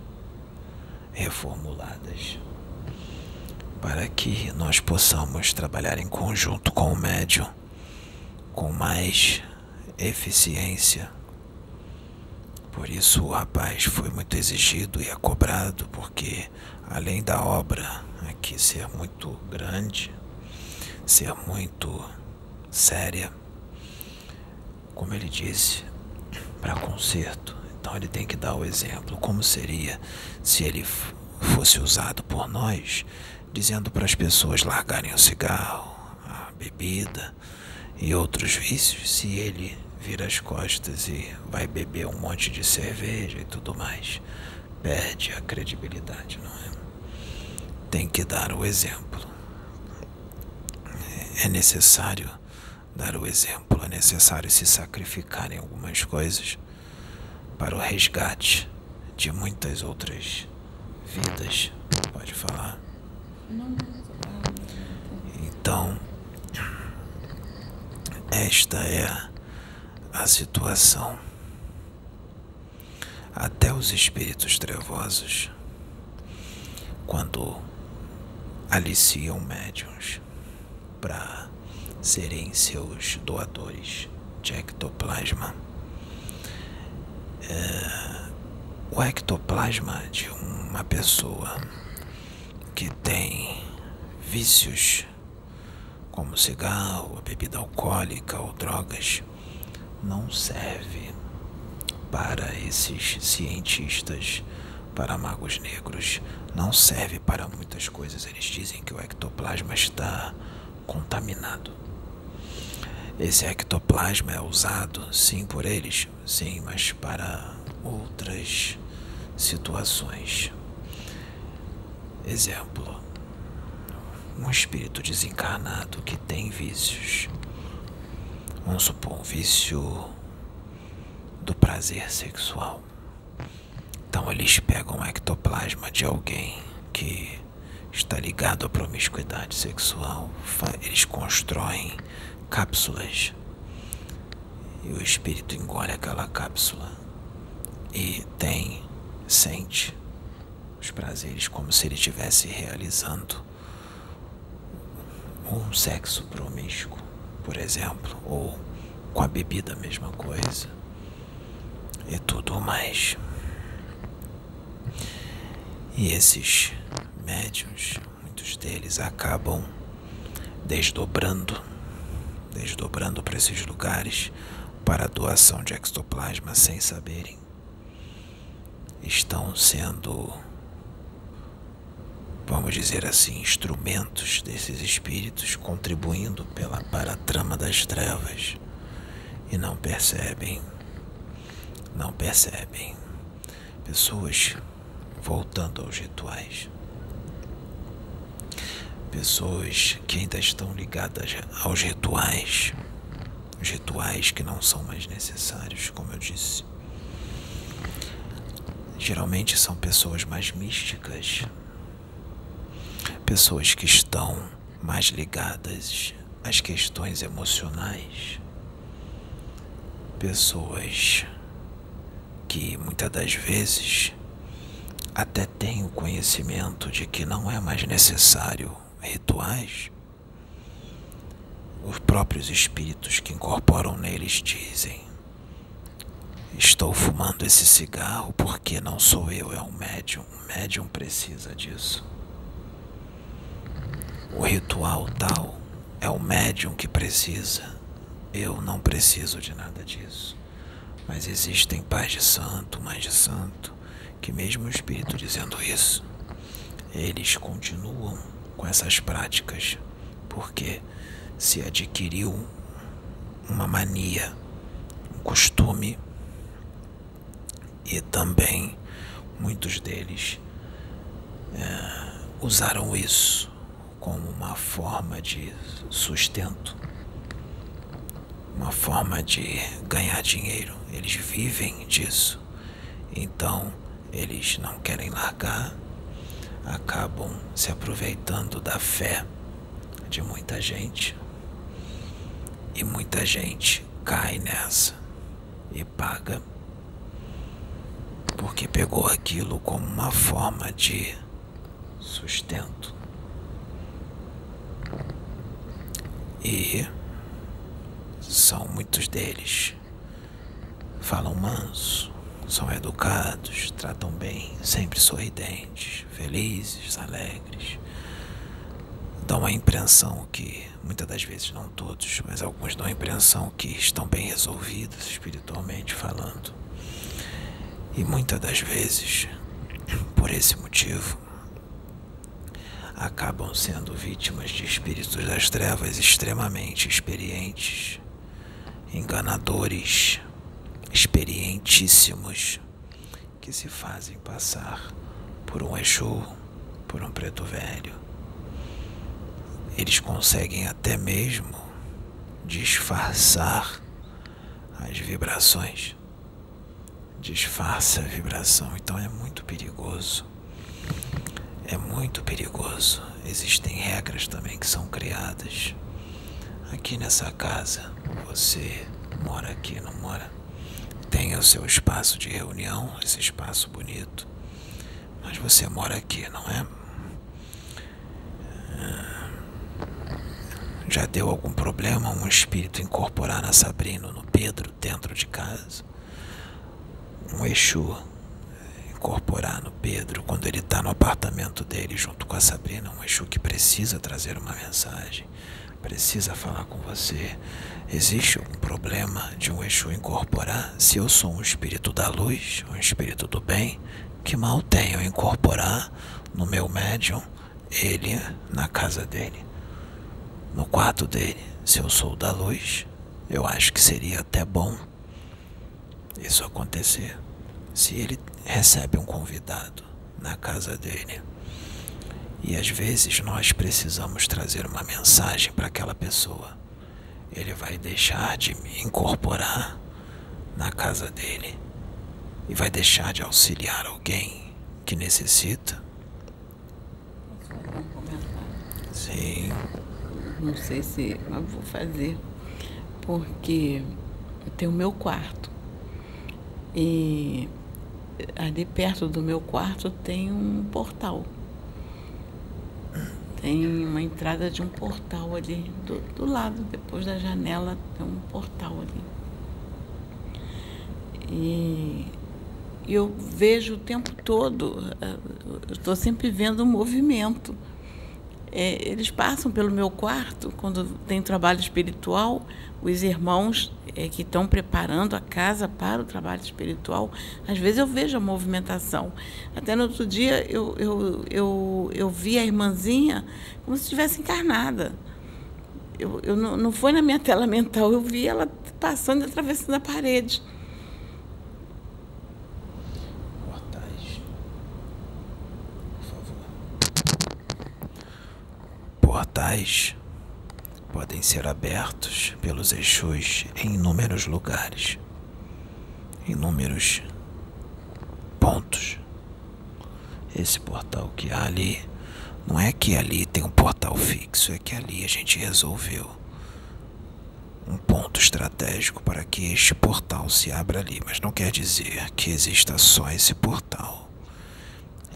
Reformuladas para que nós possamos trabalhar em conjunto com o médium com mais eficiência. Por isso o rapaz foi muito exigido e é cobrado, porque além da obra aqui ser muito grande, ser muito séria, como ele disse, para conserto. Então ele tem que dar o exemplo. Como seria se ele fosse usado por nós dizendo para as pessoas largarem o cigarro, a bebida e outros vícios, se ele vira as costas e vai beber um monte de cerveja e tudo mais, perde a credibilidade, não é? Tem que dar o exemplo. É necessário dar o exemplo, é necessário se sacrificar em algumas coisas para o resgate de muitas outras vidas. Pode falar. Então, esta é a situação. Até os espíritos trevosos, quando aliciam médiums para serem seus doadores de ectoplasma, é, o ectoplasma de uma pessoa que tem vícios como cigarro, bebida alcoólica ou drogas não serve para esses cientistas, para magos negros, não serve para muitas coisas. Eles dizem que o ectoplasma está contaminado. Esse ectoplasma é usado, sim, por eles, sim, mas para outras situações. Exemplo: um espírito desencarnado que tem vícios. Vamos supor, um vício do prazer sexual. Então eles pegam o ectoplasma de alguém que está ligado à promiscuidade sexual, eles constroem cápsulas. E o espírito engole aquela cápsula e tem, sente os prazeres como se ele estivesse realizando um sexo promíscuo, por exemplo, ou com a bebida a mesma coisa. E tudo mais. E esses médiums, muitos deles acabam desdobrando, desdobrando para esses lugares para a doação de extoplasma sem saberem. Estão sendo vamos dizer assim, instrumentos desses espíritos contribuindo pela, para a trama das trevas e não percebem, não percebem. Pessoas voltando aos rituais, pessoas que ainda estão ligadas aos rituais, os rituais que não são mais necessários, como eu disse. Geralmente são pessoas mais místicas, pessoas que estão mais ligadas às questões emocionais, pessoas que muitas das vezes até têm o conhecimento de que não é mais necessário rituais. Os próprios espíritos que incorporam neles dizem: Estou fumando esse cigarro porque não sou eu, é um médium. O médium precisa disso. O ritual tal é o médium que precisa Eu não preciso de nada disso. Mas existem pais de santo, mães de santo, que mesmo o Espírito dizendo isso, eles continuam com essas práticas, porque se adquiriu uma mania, um costume, e também muitos deles é, usaram isso como uma forma de sustento, uma forma de ganhar dinheiro. Eles vivem disso. Então, eles não querem largar, acabam se aproveitando da fé de muita gente. E muita gente cai nessa e paga porque pegou aquilo como uma forma de sustento. E são muitos deles. Falam manso, são educados, tratam bem, sempre sorridentes, felizes, alegres. Dão a impressão que, muitas das vezes, não todos, mas alguns dão a impressão que estão bem resolvidos espiritualmente falando. E muitas das vezes, por esse motivo, acabam sendo vítimas de espíritos das trevas extremamente experientes, enganadores, experientíssimos, que se fazem passar por um Exu, por um preto velho. Eles conseguem até mesmo disfarçar as vibrações. Disfarça a vibração, então é muito perigoso é muito perigoso. Existem regras também que são criadas. Aqui nessa casa, você mora aqui, não mora? Tem o seu espaço de reunião, esse espaço bonito. Mas você mora aqui, não é? Ah, já deu algum problema um espírito incorporar na Sabrina, no Pedro, dentro de casa? Um Exu incorporar no Pedro quando ele está no apartamento dele junto com a Sabrina, um Exu que precisa trazer uma mensagem, precisa falar com você. Existe algum problema de um Exu incorporar? Se eu sou um espírito da luz, um espírito do bem, que mal tenho incorporar no meu médium ele na casa dele, no quarto dele? Se eu sou da luz, eu acho que seria até bom isso acontecer. Se ele recebe um convidado na casa dele. E às vezes nós precisamos trazer uma mensagem para aquela pessoa. Ele vai deixar de me incorporar na casa dele e vai deixar de auxiliar alguém que necessita. Sim. Não sei se mas vou fazer, porque eu tenho o meu quarto. E ali perto do meu quarto tem um portal. Tem uma entrada de um portal ali do, do lado, depois da janela tem um portal ali. E eu vejo o tempo todo, eh, estou sempre vendo o movimento. É, eles passam pelo meu quarto quando tem trabalho espiritual, os irmãos é, que estão preparando a casa para o trabalho espiritual, às vezes eu vejo a movimentação. Até no outro dia eu, eu, eu, eu vi a irmãzinha como se estivesse encarnada. Eu, eu não, não foi na minha tela mental, eu vi ela passando e atravessando a parede. Portais. Por favor. Podem ser abertos pelos Exus em inúmeros lugares, inúmeros pontos. Esse portal que há ali, não é que ali tem um portal fixo, é que ali a gente resolveu um ponto estratégico para que este portal se abra ali, mas não quer dizer que exista só esse portal.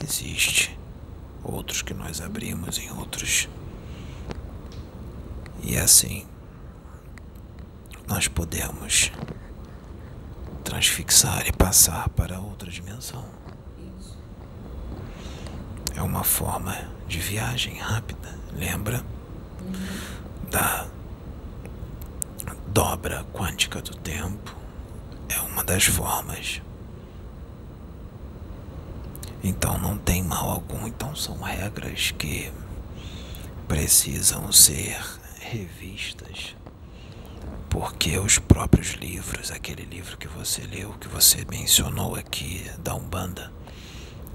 Existe outros que nós abrimos em outros e assim, nós podemos transfixar e passar para outra dimensão. É uma forma de viagem rápida, lembra? Da dobra quântica do tempo é uma das formas. Então não tem mal algum, então são regras que precisam ser revistas. Porque os próprios livros, aquele livro que você leu, que você mencionou aqui da Umbanda,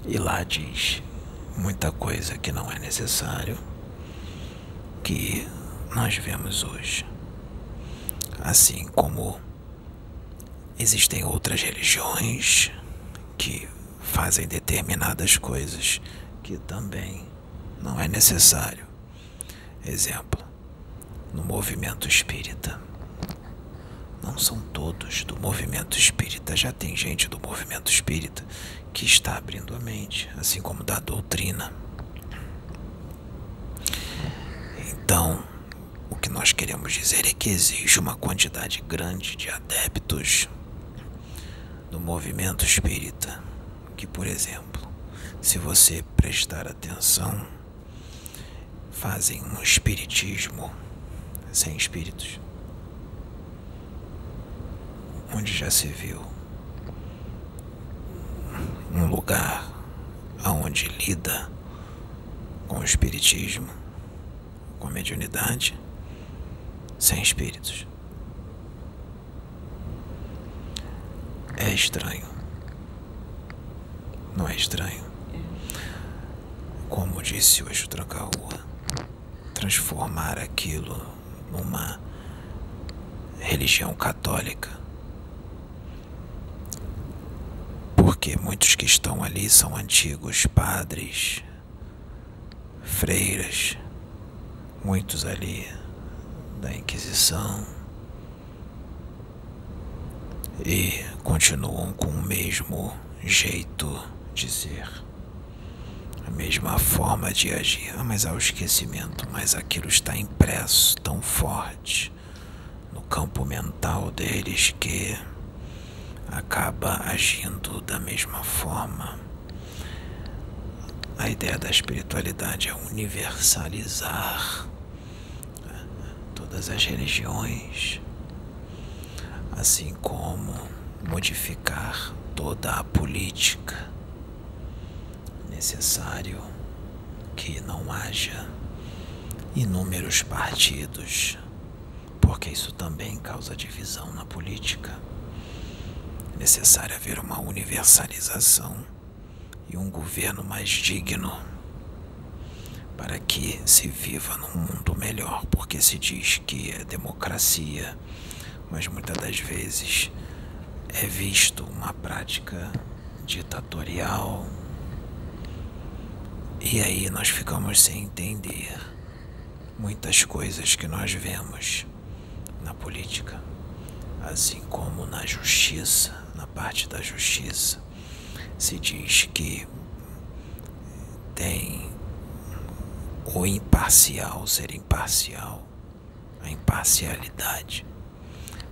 e lá diz muita coisa que não é necessário que nós vemos hoje. Assim como existem outras religiões que fazem determinadas coisas que também não é necessário. Exemplo, no movimento espírita. Não são todos do movimento espírita, já tem gente do movimento espírita que está abrindo a mente, assim como da doutrina. Então, o que nós queremos dizer é que existe uma quantidade grande de adeptos do movimento espírita que, por exemplo, se você prestar atenção, fazem um espiritismo sem espíritos. Onde já se viu um lugar aonde lida com o espiritismo, com a mediunidade, sem espíritos. É estranho. Não é estranho? Como disse o Tranca-Rua, transformar aquilo numa religião católica. Porque muitos que estão ali são antigos padres, freiras, muitos ali da Inquisição e continuam com o mesmo jeito de ser, a mesma forma de agir. Ah, mas há o esquecimento, mas aquilo está impresso tão forte no campo mental deles que acaba agindo da mesma forma. A ideia da espiritualidade é universalizar todas as religiões, assim como modificar toda a política. Necessário que não haja inúmeros partidos, porque isso também causa divisão na política. É necessário haver uma universalização e um governo mais digno para que se viva num mundo melhor, porque se diz que é democracia, mas muitas das vezes é visto uma prática ditatorial. E aí nós ficamos sem entender muitas coisas que nós vemos na política, assim como na justiça, na parte da justiça. Se diz que tem o imparcial ser imparcial, a imparcialidade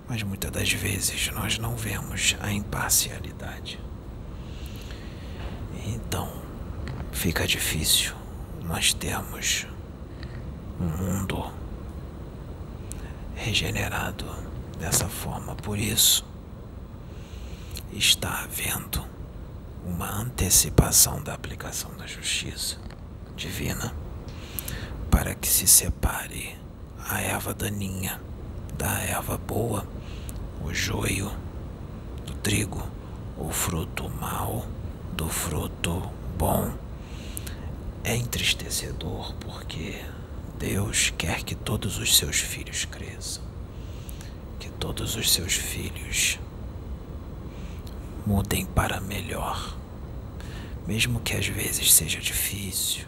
mas muitas das vezes nós não vemos a imparcialidade. Então, fica difícil nós termos um mundo regenerado dessa forma. Por isso, está havendo uma antecipação da aplicação da justiça divina para que se separe a erva daninha da erva boa o joio do trigo, o fruto mau do fruto bom. É entristecedor porque Deus quer que todos os seus filhos cresçam, que todos os seus filhos mudem para melhor, mesmo que às vezes seja difícil,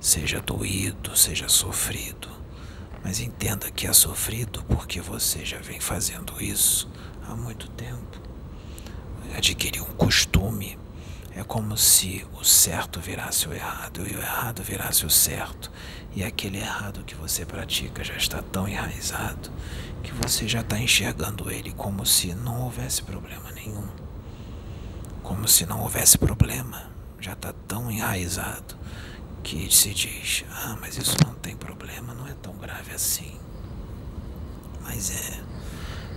seja doído, seja sofrido. Mas entenda que é sofrido porque você já vem fazendo isso há muito tempo. Adquiriu um costume. É como se o certo virasse o errado e o errado virasse o certo. E aquele errado que você pratica já está tão enraizado que você já está enxergando ele como se não houvesse problema nenhum. Como se não houvesse problema. Já está tão enraizado que se diz: ah, mas isso não tem problema, não é tão grave assim. Mas é.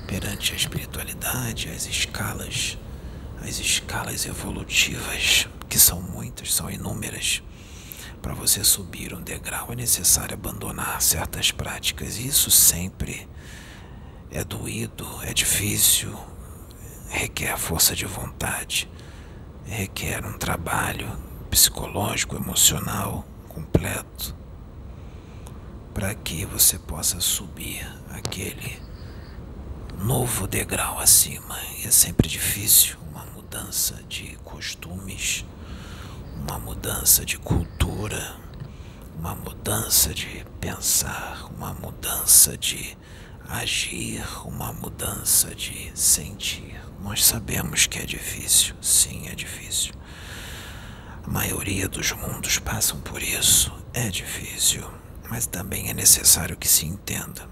perante a espiritualidade, as escalas, as escalas evolutivas, que são muitas, são inúmeras. Para você subir um degrau é necessário abandonar certas práticas. Isso sempre é doído, é difícil, requer força de vontade, requer um trabalho psicológico, emocional completo para que você possa subir aquele novo degrau acima. E é sempre difícil mudança de costumes, uma mudança de cultura, uma mudança de pensar, uma mudança de agir, uma mudança de sentir. Nós sabemos que é difícil, sim, é difícil. A maioria dos mundos passam por isso. É difícil, mas também é necessário que se entenda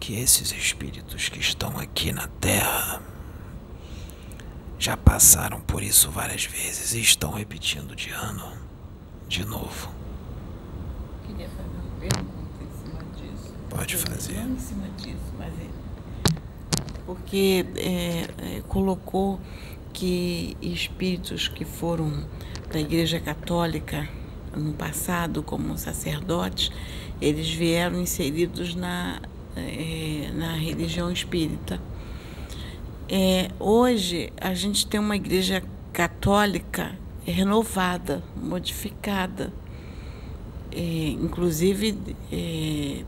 que esses espíritos que estão aqui na Terra já passaram por isso várias vezes e estão repetindo de ano de novo. Queria fazer uma pergunta em cima disso. Pode fazer. Não em cima disso, mas é porque é, é, colocou que espíritos que foram da Igreja Católica no passado como sacerdotes, eles vieram inseridos na, é, na religião espírita. É, hoje a gente tem uma igreja católica renovada, modificada. É, inclusive, é,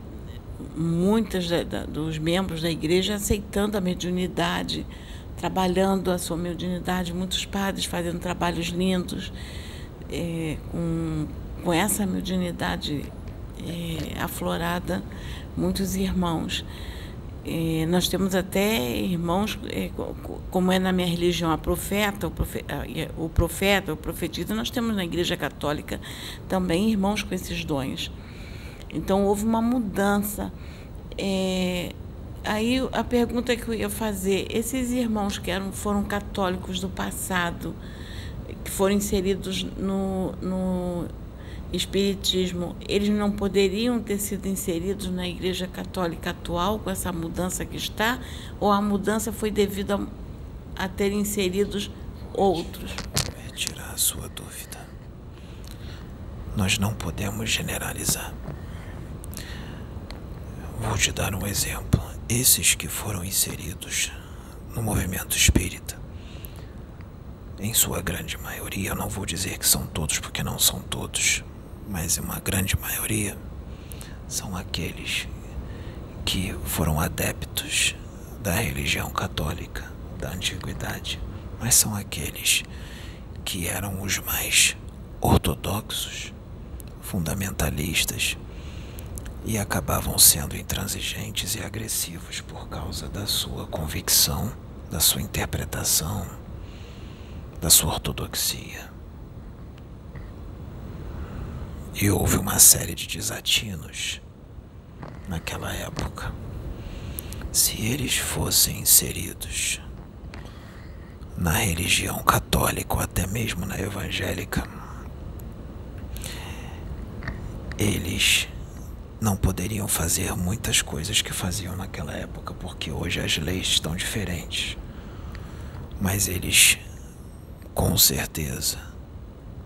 muitos dos membros da igreja aceitando a mediunidade, trabalhando a sua mediunidade, muitos padres fazendo trabalhos lindos, é, com, com essa mediunidade é, aflorada, muitos irmãos. É, nós temos até irmãos, é, como é na minha religião, a profeta, o profeta, o profeta, o profetista, nós temos na Igreja Católica também irmãos com esses dons. Então houve uma mudança. É, aí a pergunta que eu ia fazer, esses irmãos que eram, foram católicos do passado, que foram inseridos no Espiritismo, eles não poderiam ter sido inseridos na Igreja Católica atual com essa mudança que está? Ou a mudança foi devido a, a ter inseridos outros? É tirar a sua dúvida. Nós não podemos generalizar. Vou te dar um exemplo. Esses que foram inseridos no movimento espírita, em sua grande maioria, eu não vou dizer que são todos, porque não são todos, mas uma grande maioria, são aqueles que foram adeptos da religião católica da antiguidade, mas são aqueles que eram os mais ortodoxos, fundamentalistas e acabavam sendo intransigentes e agressivos por causa da sua convicção, da sua interpretação, da sua ortodoxia. E houve uma série de desatinos naquela época. Se eles fossem inseridos na religião católica ou até mesmo na evangélica, eles não poderiam fazer muitas coisas que faziam naquela época, porque hoje as leis estão diferentes. Mas eles, com certeza,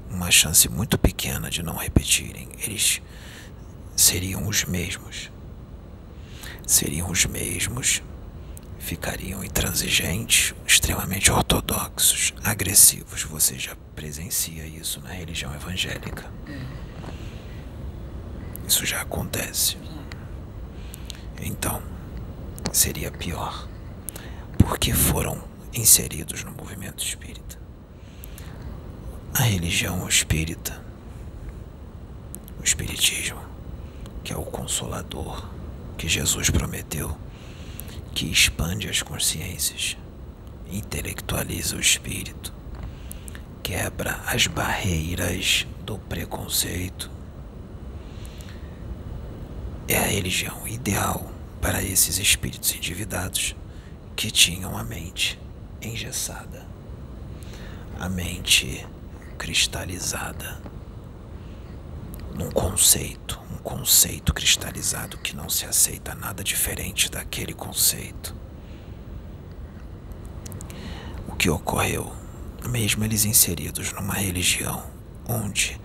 uma chance muito pequena de não repetirem, eles seriam os mesmos. Seriam os mesmos, ficariam intransigentes, extremamente ortodoxos, agressivos. Você já presencia isso na religião evangélica. Isso já acontece. Então, seria pior. Porque foram inseridos no movimento espírita. A religião espírita, o espiritismo, que é o consolador que Jesus prometeu, que expande as consciências, intelectualiza o espírito, quebra as barreiras do preconceito, é a religião ideal para esses espíritos endividados que tinham a mente engessada, a mente cristalizada num conceito, um conceito cristalizado que não se aceita nada diferente daquele conceito. que ocorreu, mesmo eles inseridos numa religião onde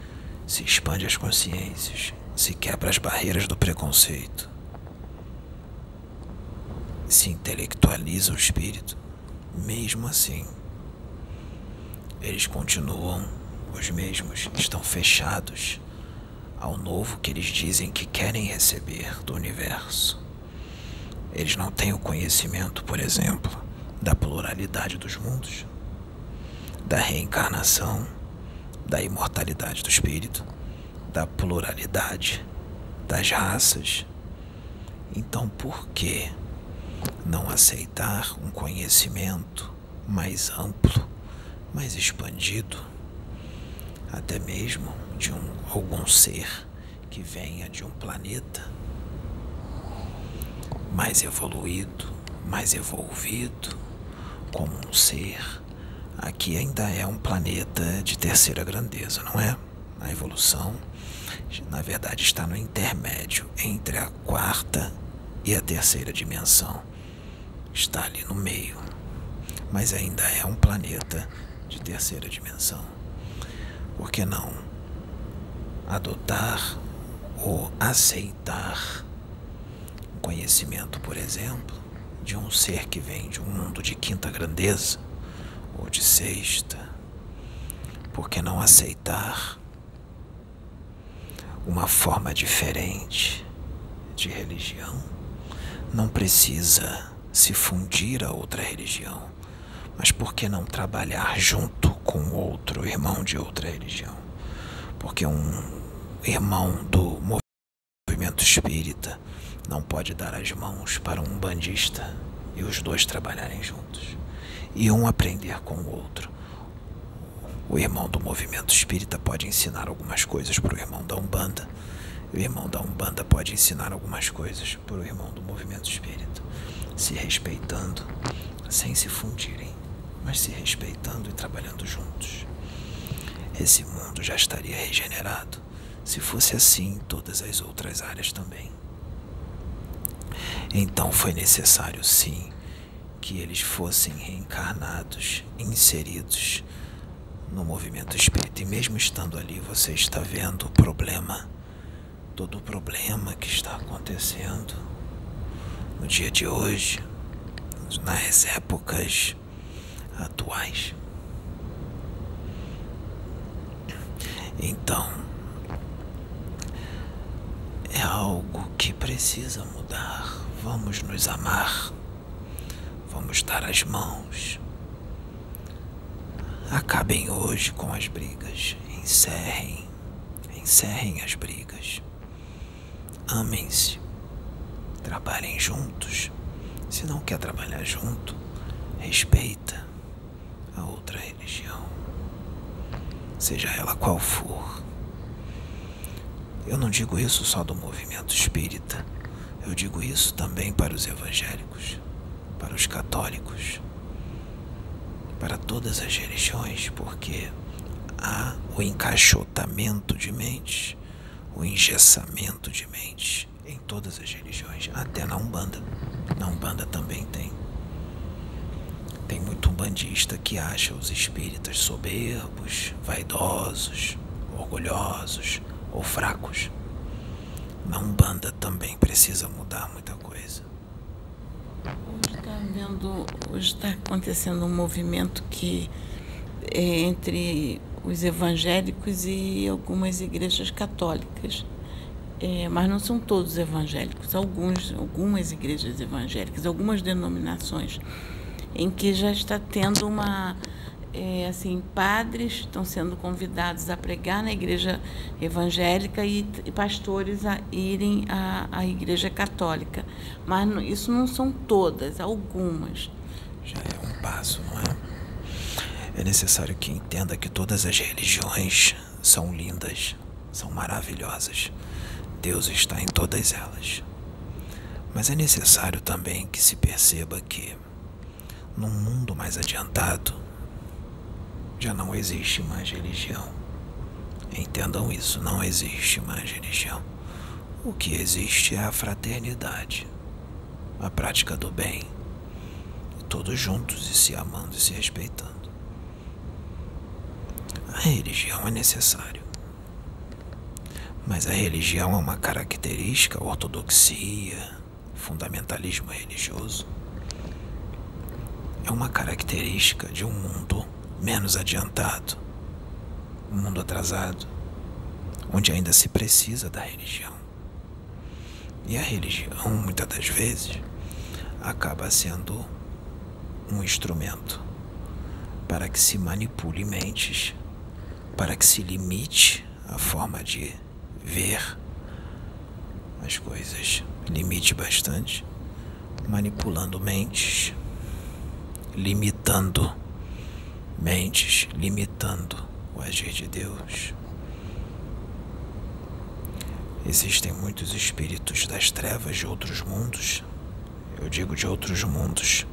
se expande as consciências, se quebra as barreiras do preconceito, se intelectualiza o espírito, mesmo assim, eles continuam os mesmos, estão fechados ao novo que eles dizem que querem receber do universo. Eles não têm o conhecimento, por exemplo, da pluralidade dos mundos, da reencarnação, da imortalidade do espírito, da pluralidade das raças. Então, por que não aceitar um conhecimento mais amplo, mais expandido, até mesmo de um, algum ser que venha de um planeta mais evoluído, mais evolvido, como um ser. Aqui ainda é um planeta de terceira grandeza, não é? A evolução, na verdade, está no intermédio entre a quarta e a terceira dimensão. Está ali no meio, mas ainda é um planeta de terceira dimensão. Por que não adotar ou aceitar o conhecimento, por exemplo, de um ser que vem de um mundo de quinta grandeza ou de sexta? Por que não aceitar uma forma diferente de religião? Não precisa se fundir a outra religião, mas por que não trabalhar junto com outro irmão de outra religião? Porque um irmão do movimento espírita não pode dar as mãos para um bandista e os dois trabalharem juntos e um aprender com o outro. O irmão do movimento espírita pode ensinar algumas coisas para o irmão da Umbanda. O irmão da Umbanda pode ensinar algumas coisas para o irmão do movimento espírita, se respeitando, sem se fundirem, mas se respeitando e trabalhando juntos. Esse mundo já estaria regenerado se fosse assim em todas as outras áreas também. Então foi necessário, sim, que eles fossem reencarnados, inseridos no movimento espírita. E mesmo estando ali, você está vendo o problema, todo o problema que está acontecendo no dia de hoje, nas épocas atuais. Então, é algo que precisa mudar. Vamos nos amar. Vamos dar as mãos. Acabem hoje com as brigas. Encerrem. Encerrem as brigas. Amem-se. Trabalhem juntos. Se não quer trabalhar junto, respeita a outra religião, seja ela qual for. Eu não digo isso só do movimento espírita. Eu digo isso também para os evangélicos, para os católicos, para todas as religiões, porque há o encaixotamento de mentes, o engessamento de mentes em todas as religiões, até na Umbanda. Na Umbanda também tem. Muito umbandista que acha os espíritas soberbos, vaidosos, orgulhosos, ou fracos. Na Umbanda também precisa mudar muita coisa. Hoje está está acontecendo um movimento que é entre os evangélicos e algumas igrejas católicas. É, mas não são todos evangélicos, alguns, algumas igrejas evangélicas, algumas denominações, em que já está tendo uma é, assim, padres estão sendo convidados a pregar na igreja evangélica e, e pastores a irem à, à igreja católica. Mas não, isso não são todas, algumas. Já é um passo, não é? É necessário que entenda que todas as religiões são lindas, são maravilhosas. Deus está em todas elas. Mas é necessário também que se perceba que, num mundo mais adiantado, já não existe mais religião. Entendam isso, não existe mais religião. O que existe é a fraternidade, a prática do bem. todos juntos e se amando e se respeitando. A religião é necessário. Mas a religião é uma característica, ortodoxia, fundamentalismo religioso. É uma característica de um mundo menos adiantado, um mundo atrasado, onde ainda se precisa da religião. E a religião, muitas das vezes, acaba sendo um instrumento para que se manipule mentes, para que se limite a forma de ver as coisas, limite bastante, manipulando mentes, limitando. Mentes, limitando o agir de Deus. Existem muitos espíritos das trevas de outros mundos, eu digo de outros mundos,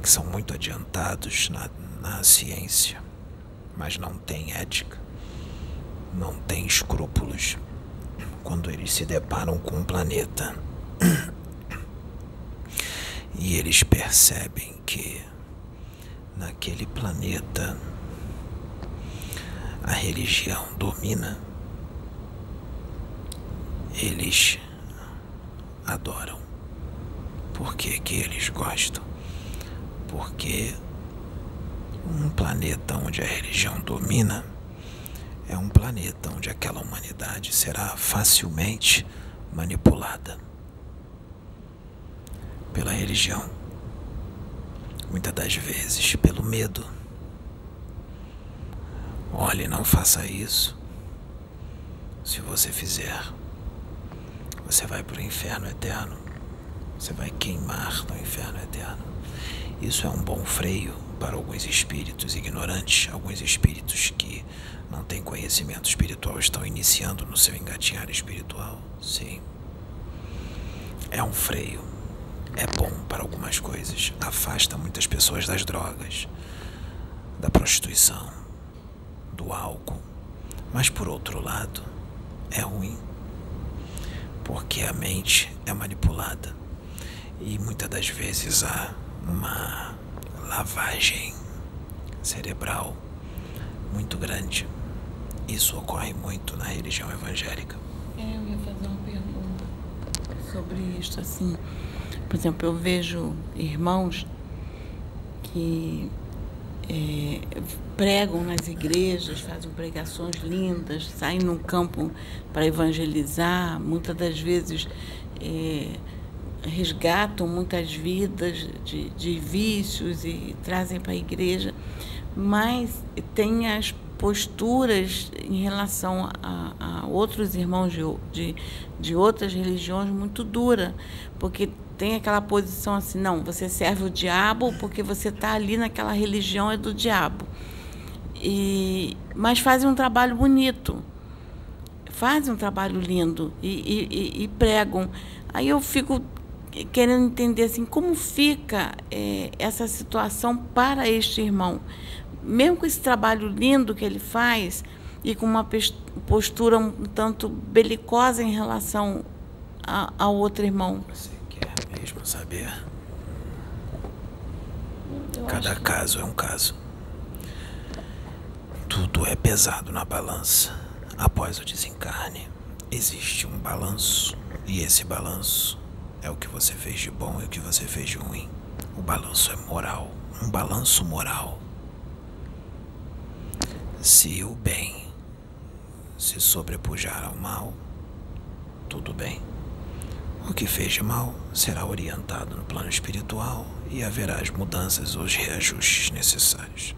que são muito adiantados na, na ciência, mas não têm ética, não têm escrúpulos. Quando eles se deparam com um planeta e eles percebem que naquele planeta a religião domina, eles adoram. Por que, que eles gostam? Porque um planeta onde a religião domina é um planeta onde aquela humanidade será facilmente manipulada pela religião. Muitas das vezes pelo medo. Olhe, não faça isso. Se você fizer, você vai para o inferno eterno. Você vai queimar no inferno eterno. Isso é um bom freio para alguns espíritos ignorantes, alguns espíritos que não têm conhecimento espiritual, estão iniciando no seu engatinhar espiritual. Sim. É um freio. É bom para algumas coisas. Afasta muitas pessoas das drogas, da prostituição, do álcool. Mas por outro lado, é ruim. Porque a mente é manipulada. E muitas das vezes há uma lavagem cerebral muito grande. Isso ocorre muito na religião evangélica. É, eu ia fazer uma pergunta sobre isso. Assim, por exemplo, eu vejo irmãos que é, pregam nas igrejas, fazem pregações lindas, saem no campo para evangelizar, muitas das vezes é, resgatam muitas vidas de, de vícios e trazem para a igreja, mas tem as posturas em relação a, a outros irmãos de, de, de, outras religiões muito dura, porque tem aquela posição assim, não, você serve o diabo porque você está ali naquela religião é do diabo. E, mas fazem um trabalho bonito, fazem um trabalho lindo e, e, e pregam. Aí eu fico querendo entender assim como fica é, essa situação para este irmão, mesmo com esse trabalho lindo que ele faz e com uma postura um tanto belicosa em relação ao outro irmão. Quer mesmo saber? Eu Cada caso é um caso. Tudo é pesado na balança. Após o desencarne, existe um balanço. E esse balanço é o que você fez de bom e o que você fez de ruim. O balanço é moral. Um balanço moral se o bem se sobrepujar ao mal, tudo bem. O que fez de mal será orientado no plano espiritual e haverá as mudanças ou os reajustes necessários.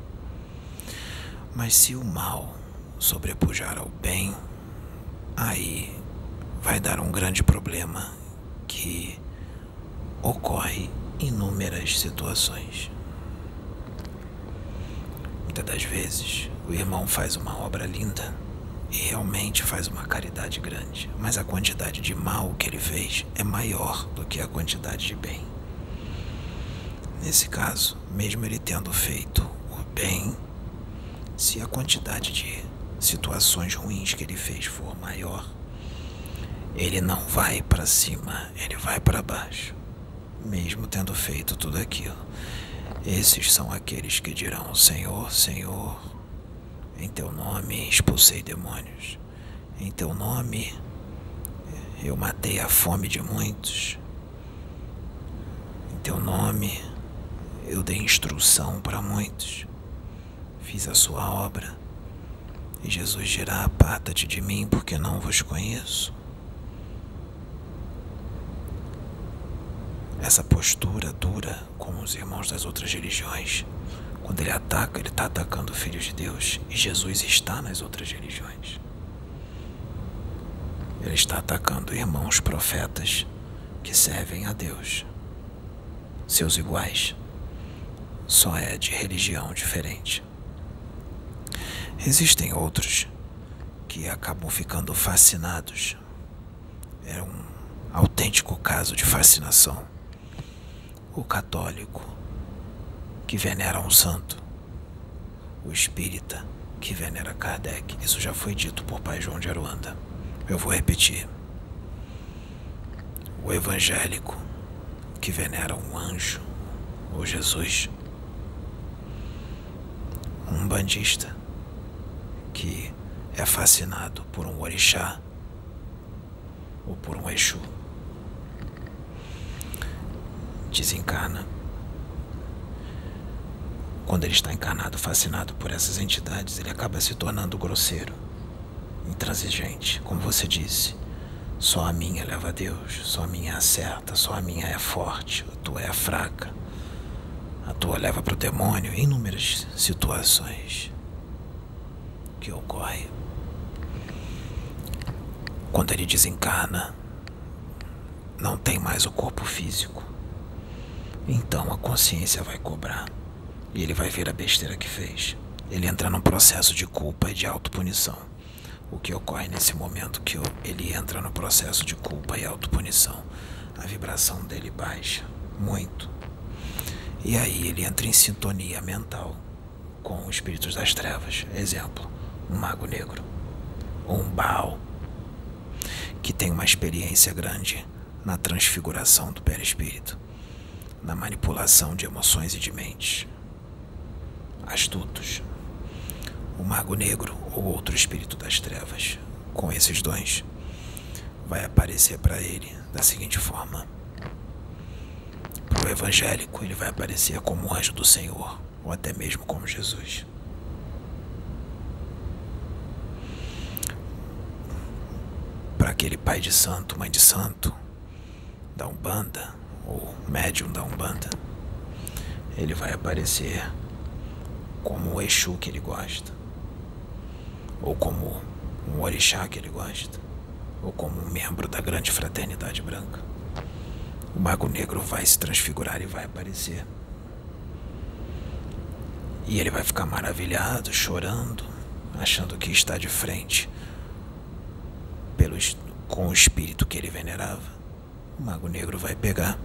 Mas se o mal sobrepujar ao bem, aí vai dar um grande problema que ocorre em inúmeras situações. Muitas das vezes o irmão faz uma obra linda realmente faz uma caridade grande, mas a quantidade de mal que ele fez é maior do que a quantidade de bem. Nesse caso, mesmo ele tendo feito o bem, se a quantidade de situações ruins que ele fez for maior, ele não vai para cima, ele vai para baixo, mesmo tendo feito tudo aquilo. Esses são aqueles que dirão: Senhor, Senhor, em teu nome expulsei demônios, em teu nome eu matei a fome de muitos, em teu nome eu dei instrução para muitos, fiz a sua obra. E Jesus dirá: Aparta-te de mim, porque não vos conheço. essa postura dura com os irmãos das outras religiões. Quando ele ataca, ele está atacando o Filho de Deus e Jesus está nas outras religiões. Ele está atacando irmãos profetas que servem a Deus. Seus iguais. Só é de religião diferente. Existem outros que acabam ficando fascinados. É um autêntico caso de fascinação o católico, que venera um santo, o espírita, que venera Kardec. Isso já foi dito por Pai João de Aruanda. Eu vou repetir. O evangélico, que venera um anjo, ou Jesus. Um bandista, que é fascinado por um orixá ou por um Exu desencarna. Quando ele está encarnado, fascinado por essas entidades, ele acaba se tornando grosseiro, intransigente, como você disse. Só a minha leva a Deus, só a minha acerta, só a minha é forte, a tua é fraca. A tua leva para o demônio em inúmeras situações que ocorrem. Quando ele desencarna, não tem mais o corpo físico. Então a consciência vai cobrar. E ele vai ver a besteira que fez. Ele entra num processo de culpa e de autopunição. O que ocorre nesse momento que ele entra no processo de culpa e autopunição? A vibração dele baixa muito. E aí ele entra em sintonia mental com os espíritos das trevas. Exemplo, um mago negro ou um Baal que tem uma experiência grande na transfiguração do perispírito na manipulação de emoções e de mentes. Astutos. O Mago Negro ou outro espírito das trevas, com esses dons, vai aparecer para ele da seguinte forma: para o evangélico, ele vai aparecer como anjo do Senhor, ou até mesmo como Jesus. Para aquele pai de santo, mãe de santo, da Umbanda, o médium da Umbanda, ele vai aparecer como o Exu que ele gosta, ou como um orixá que ele gosta, ou como um membro da grande fraternidade branca. O Mago Negro vai se transfigurar e vai aparecer. E ele vai ficar maravilhado, chorando, achando que está de frente pelos, com o espírito que ele venerava. O Mago Negro vai pegar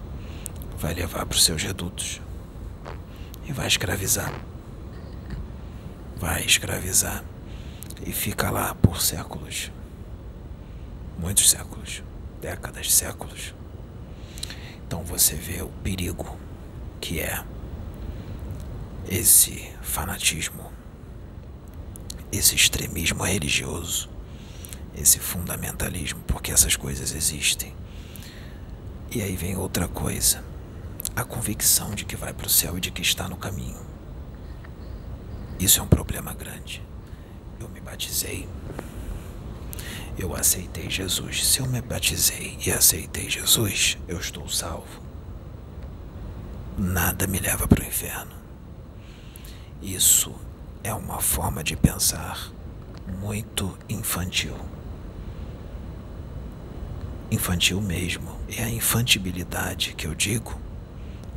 vai levar para os seus redutos e vai escravizar. Vai escravizar e fica lá por séculos muitos séculos, décadas, séculos. Então você vê o perigo que é esse fanatismo, esse extremismo religioso, esse fundamentalismo, porque essas coisas existem. E aí vem outra coisa a convicção de que vai para o céu e de que está no caminho. Isso é um problema grande. Eu me batizei. Eu aceitei Jesus. Se eu me batizei e aceitei Jesus, eu estou salvo. Nada me leva para o inferno. Isso é uma forma de pensar muito infantil. Infantil mesmo. É a infantilidade que eu digo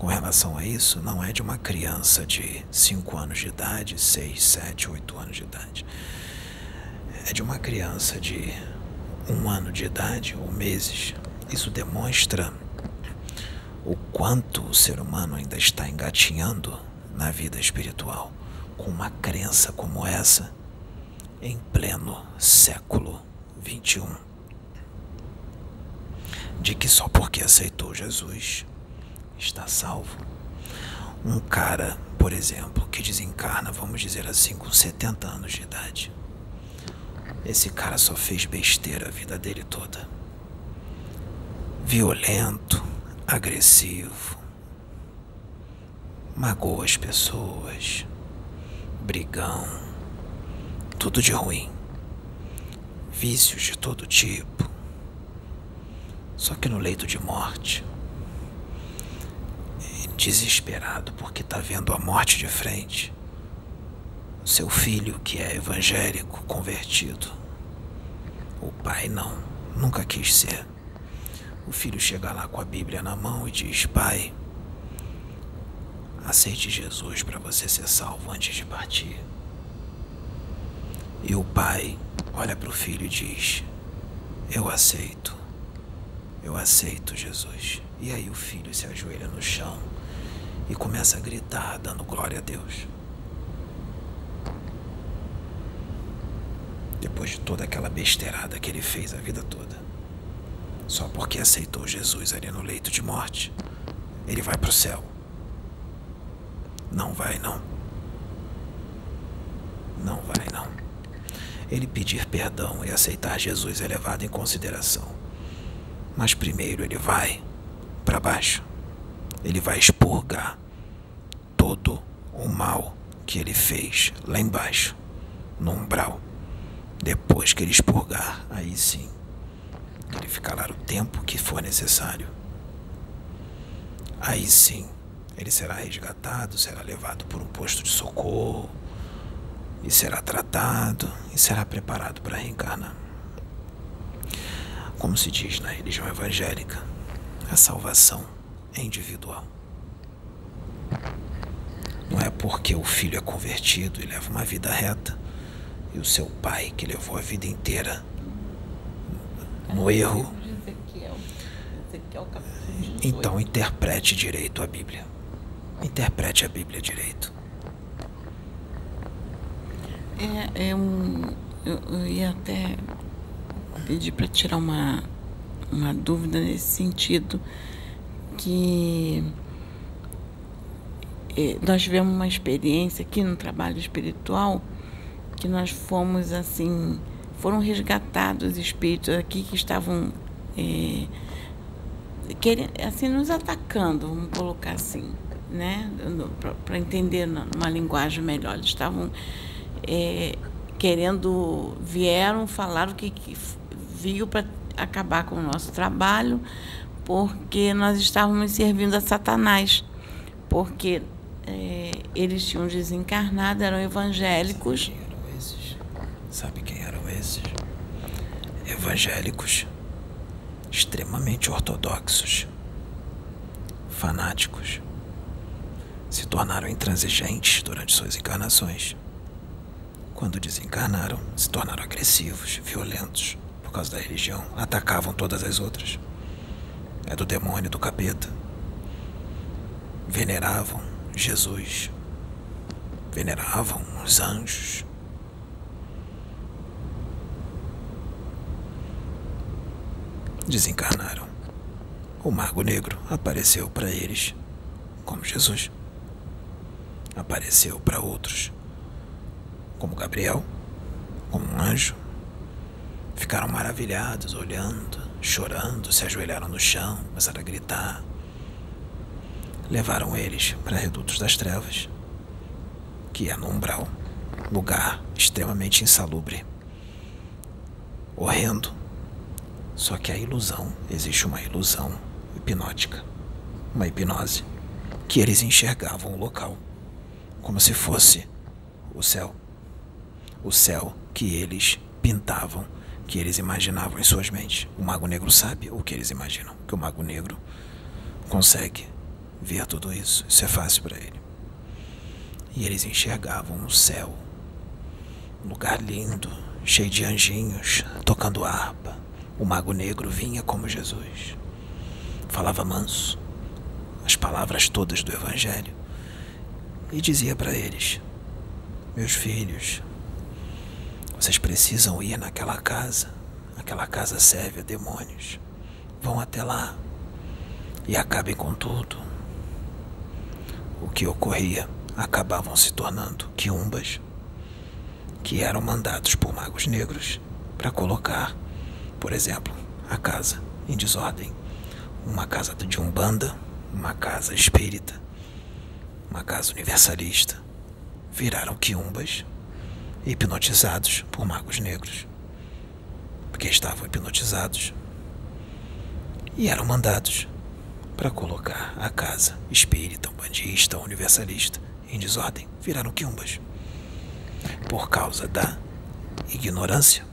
com relação a isso não é de uma criança de 5 anos de idade, 6, 7, 8 anos de idade. É de uma criança de um ano de idade ou meses. Isso demonstra o quanto o ser humano ainda está engatinhando na vida espiritual com uma crença como essa em pleno século 21 de que só porque aceitou Jesus está salvo. um cara, por exemplo, que desencarna, vamos dizer assim, com 70 anos de idade. Esse cara só fez besteira a vida dele toda. Violento, agressivo, magoa as pessoas, brigão, tudo de ruim, vícios de todo tipo. Só que no leito de morte, desesperado porque está vendo a morte de frente, seu filho, que é evangélico, convertido. O pai não, nunca quis ser. O filho chega lá com a Bíblia na mão e diz: Pai, aceite Jesus para você ser salvo antes de partir. E o pai olha para o filho e diz: Eu aceito, eu aceito Jesus. E aí o filho se ajoelha no chão e começa a gritar, dando glória a Deus. Depois de toda aquela besteirada que ele fez a vida toda. Só porque aceitou Jesus ali no leito de morte, ele vai para o céu. Não vai, não. Não vai, não. Ele pedir perdão e aceitar Jesus é levado em consideração. Mas primeiro ele vai para baixo. Ele vai expurgar todo o mal que ele fez lá embaixo, no umbral. Depois que ele expurgar, aí sim, ele ficar lá o tempo que for necessário. Aí sim, ele será resgatado, será levado por um posto de socorro, e será tratado, e será preparado para reencarnar. Como se diz na religião evangélica, a salvação é individual. Não é porque o filho é convertido e leva uma vida reta e o seu pai, que levou a vida inteira no erro. Então interprete direito a Bíblia. Interprete a Bíblia direito. É, é um, eu, eu ia até pedir para tirar uma, uma dúvida nesse sentido, que é, nós tivemos uma experiência aqui no trabalho espiritual que nós fomos assim, foram resgatados espíritos aqui que estavam é, querendo, assim, nos atacando, vamos colocar assim, né? Para entender numa linguagem melhor. Eles estavam é, querendo, vieram, falaram que, que viu para acabar com o nosso trabalho, porque nós estávamos servindo a Satanás. Porque é, eles tinham desencarnado, eram evangélicos Sabe quem eram esses? Evangélicos, extremamente ortodoxos, fanáticos, se tornaram intransigentes durante suas encarnações. Quando desencarnaram, se tornaram agressivos, violentos, por causa da religião, atacavam todas as outras. É do demônio, do capeta. Veneravam Jesus, veneravam os anjos, desencarnaram. O Mago Negro apareceu para eles como Jesus. Apareceu para outros como Gabriel, como um anjo. Ficaram maravilhados, olhando, chorando, se ajoelharam no chão, começaram a gritar. Levaram eles para Redutos das Trevas, que é no umbral, lugar extremamente insalubre, horrendo só que a ilusão, existe uma ilusão hipnótica, uma hipnose, que eles enxergavam o local como se fosse o céu. O céu que eles pintavam, que eles imaginavam em suas mentes. O Mago Negro sabe o que eles imaginam, que o Mago Negro consegue ver tudo isso. Isso é fácil para ele. E eles enxergavam o céu, um lugar lindo, cheio de anjinhos, tocando harpa, o mago negro vinha como Jesus. Falava manso, as palavras todas do Evangelho, e dizia para eles: Meus filhos, vocês precisam ir naquela casa. Aquela casa serve a demônios. Vão até lá e acabem com tudo. o que ocorria acabavam se tornando quiumbas, que eram mandados por magos negros para colocar, por exemplo, a casa em desordem. Uma casa de umbanda, uma casa espírita, uma casa universalista. Viraram quiumbas hipnotizados por magos negros. Porque estavam hipnotizados e eram mandados para colocar a casa espírita, umbandista, universalista em desordem. Viraram quiumbas. Por causa da ignorância.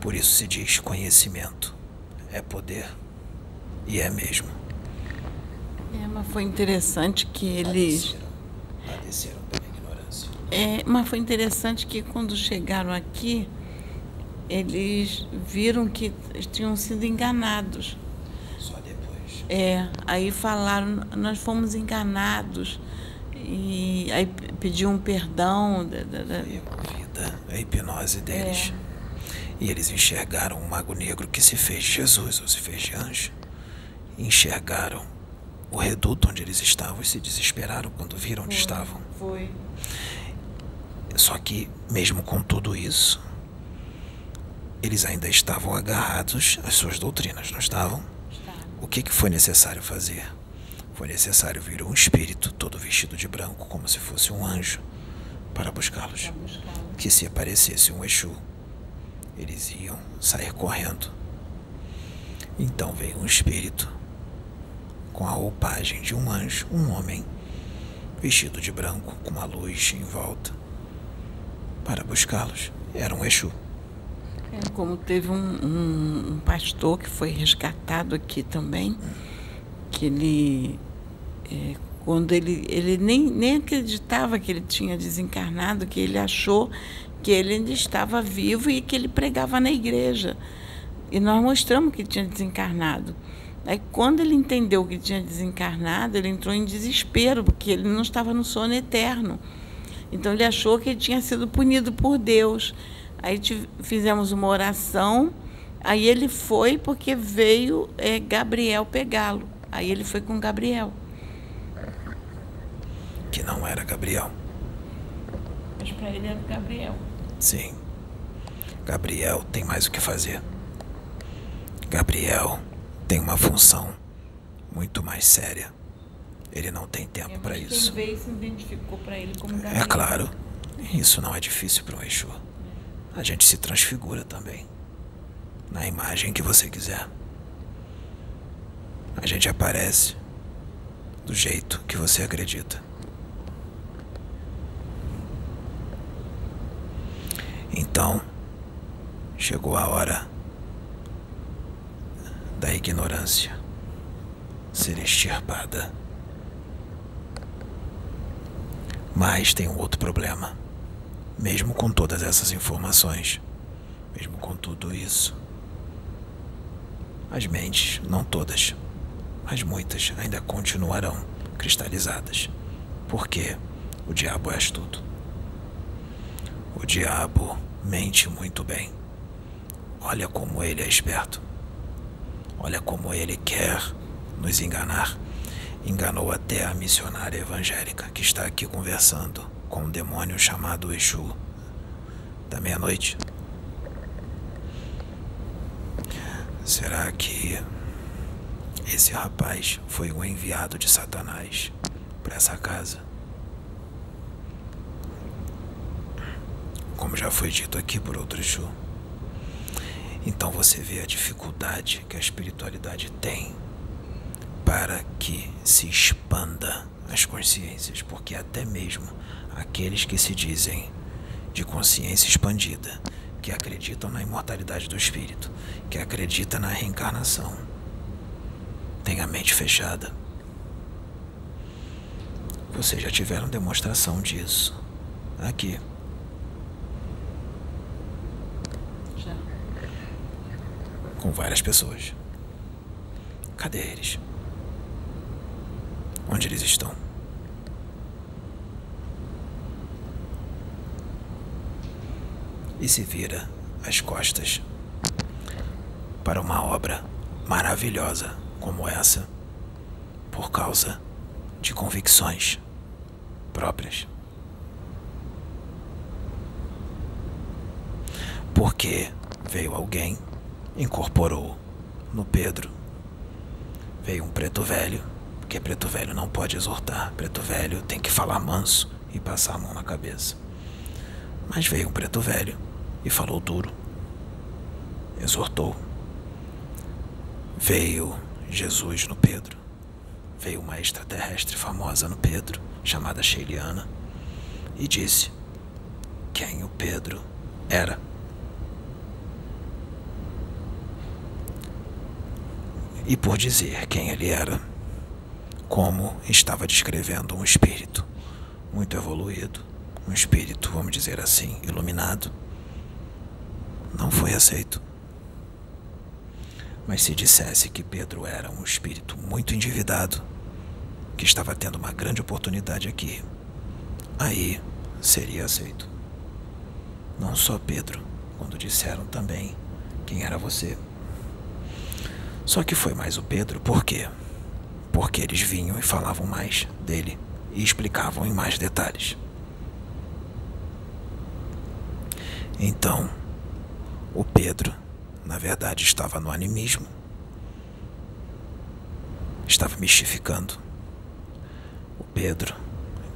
Por isso se diz conhecimento é poder. E é mesmo. É, mas foi interessante que eles. Padeceram. É, mas foi interessante que quando chegaram aqui, eles viram que tinham sido enganados. Só depois. É, aí falaram, nós fomos enganados. E aí pediam perdão. Foi ouvida a hipnose deles. E eles enxergaram um mago negro que se fez Jesus ou se fez de anjo. Enxergaram o reduto onde eles estavam e se desesperaram quando viram onde estavam. Foi. Só que, mesmo com tudo isso, eles ainda estavam agarrados às suas doutrinas, não estavam? O que, que foi necessário fazer? Foi necessário vir um espírito todo vestido de branco, como se fosse um anjo, para buscá-los. Que se aparecesse um Exu, eles iam sair correndo. Então veio um espírito com a roupagem de um anjo, um homem, vestido de branco, com uma luz em volta, para buscá-los. Era um Exu. É, como teve um, um, um pastor que foi resgatado aqui também, que ele, é, quando ele, ele nem, nem acreditava que ele tinha desencarnado, que ele achou que ele ainda estava vivo e que ele pregava na igreja. E nós mostramos que tinha desencarnado. Aí, quando ele entendeu que tinha desencarnado, ele entrou em desespero, porque ele não estava no sono eterno. Então, ele achou que ele tinha sido punido por Deus. Aí, fizemos uma oração. Aí, ele foi porque veio é, Gabriel pegá-lo. Aí, ele foi com Gabriel. Que não era Gabriel. Mas para ele era Gabriel. Sim. Gabriel tem mais o que fazer. Gabriel tem uma função muito mais séria. Ele não tem tempo É, para isso. Quem veio se identificou para ele como Gabriel. É claro, isso não é difícil para um Exu. A gente se transfigura também. Na imagem que você quiser. A gente aparece do jeito que você acredita. Então, chegou a hora da ignorância ser extirpada. Mas tem um outro problema. Mesmo com todas essas informações, mesmo com tudo isso, as mentes, não todas, mas muitas, ainda continuarão cristalizadas. Porque o diabo é astuto. O diabo mente muito bem. Olha como ele é esperto. Olha como ele quer nos enganar. Enganou até a missionária evangélica que está aqui conversando com um demônio chamado Exu da meia-noite. Será que esse rapaz foi um enviado de Satanás para essa casa? Como já foi dito aqui por outro Exu. Então você vê a dificuldade que a espiritualidade tem para que se expanda as consciências, porque até mesmo aqueles que se dizem de consciência expandida, que acreditam na imortalidade do espírito, que acreditam na reencarnação, têm a mente fechada. Vocês já tiveram demonstração disso aqui. Já. com várias pessoas. Cadê eles? Onde eles estão? E se vira as costas para uma obra maravilhosa como essa, por causa de convicções próprias. Porque veio alguém, incorporou no Pedro. Veio um preto velho, porque preto velho não pode exortar, preto velho tem que falar manso e passar a mão na cabeça. Mas veio um preto velho e falou duro, exortou. Veio Jesus no Pedro. Veio uma extraterrestre famosa no Pedro, chamada Sheiliana, e disse quem o Pedro era. E por dizer quem ele era, como estava descrevendo um espírito muito evoluído, um espírito, vamos dizer assim, iluminado, não foi aceito. Mas se dissesse que Pedro era um espírito muito endividado, que estava tendo uma grande oportunidade aqui, aí seria aceito. Não só Pedro, quando disseram também quem era você. Só que foi mais o Pedro, por quê? Porque eles vinham e falavam mais dele e explicavam em mais detalhes. Então, o Pedro, na verdade, estava no animismo. Estava mistificando. O Pedro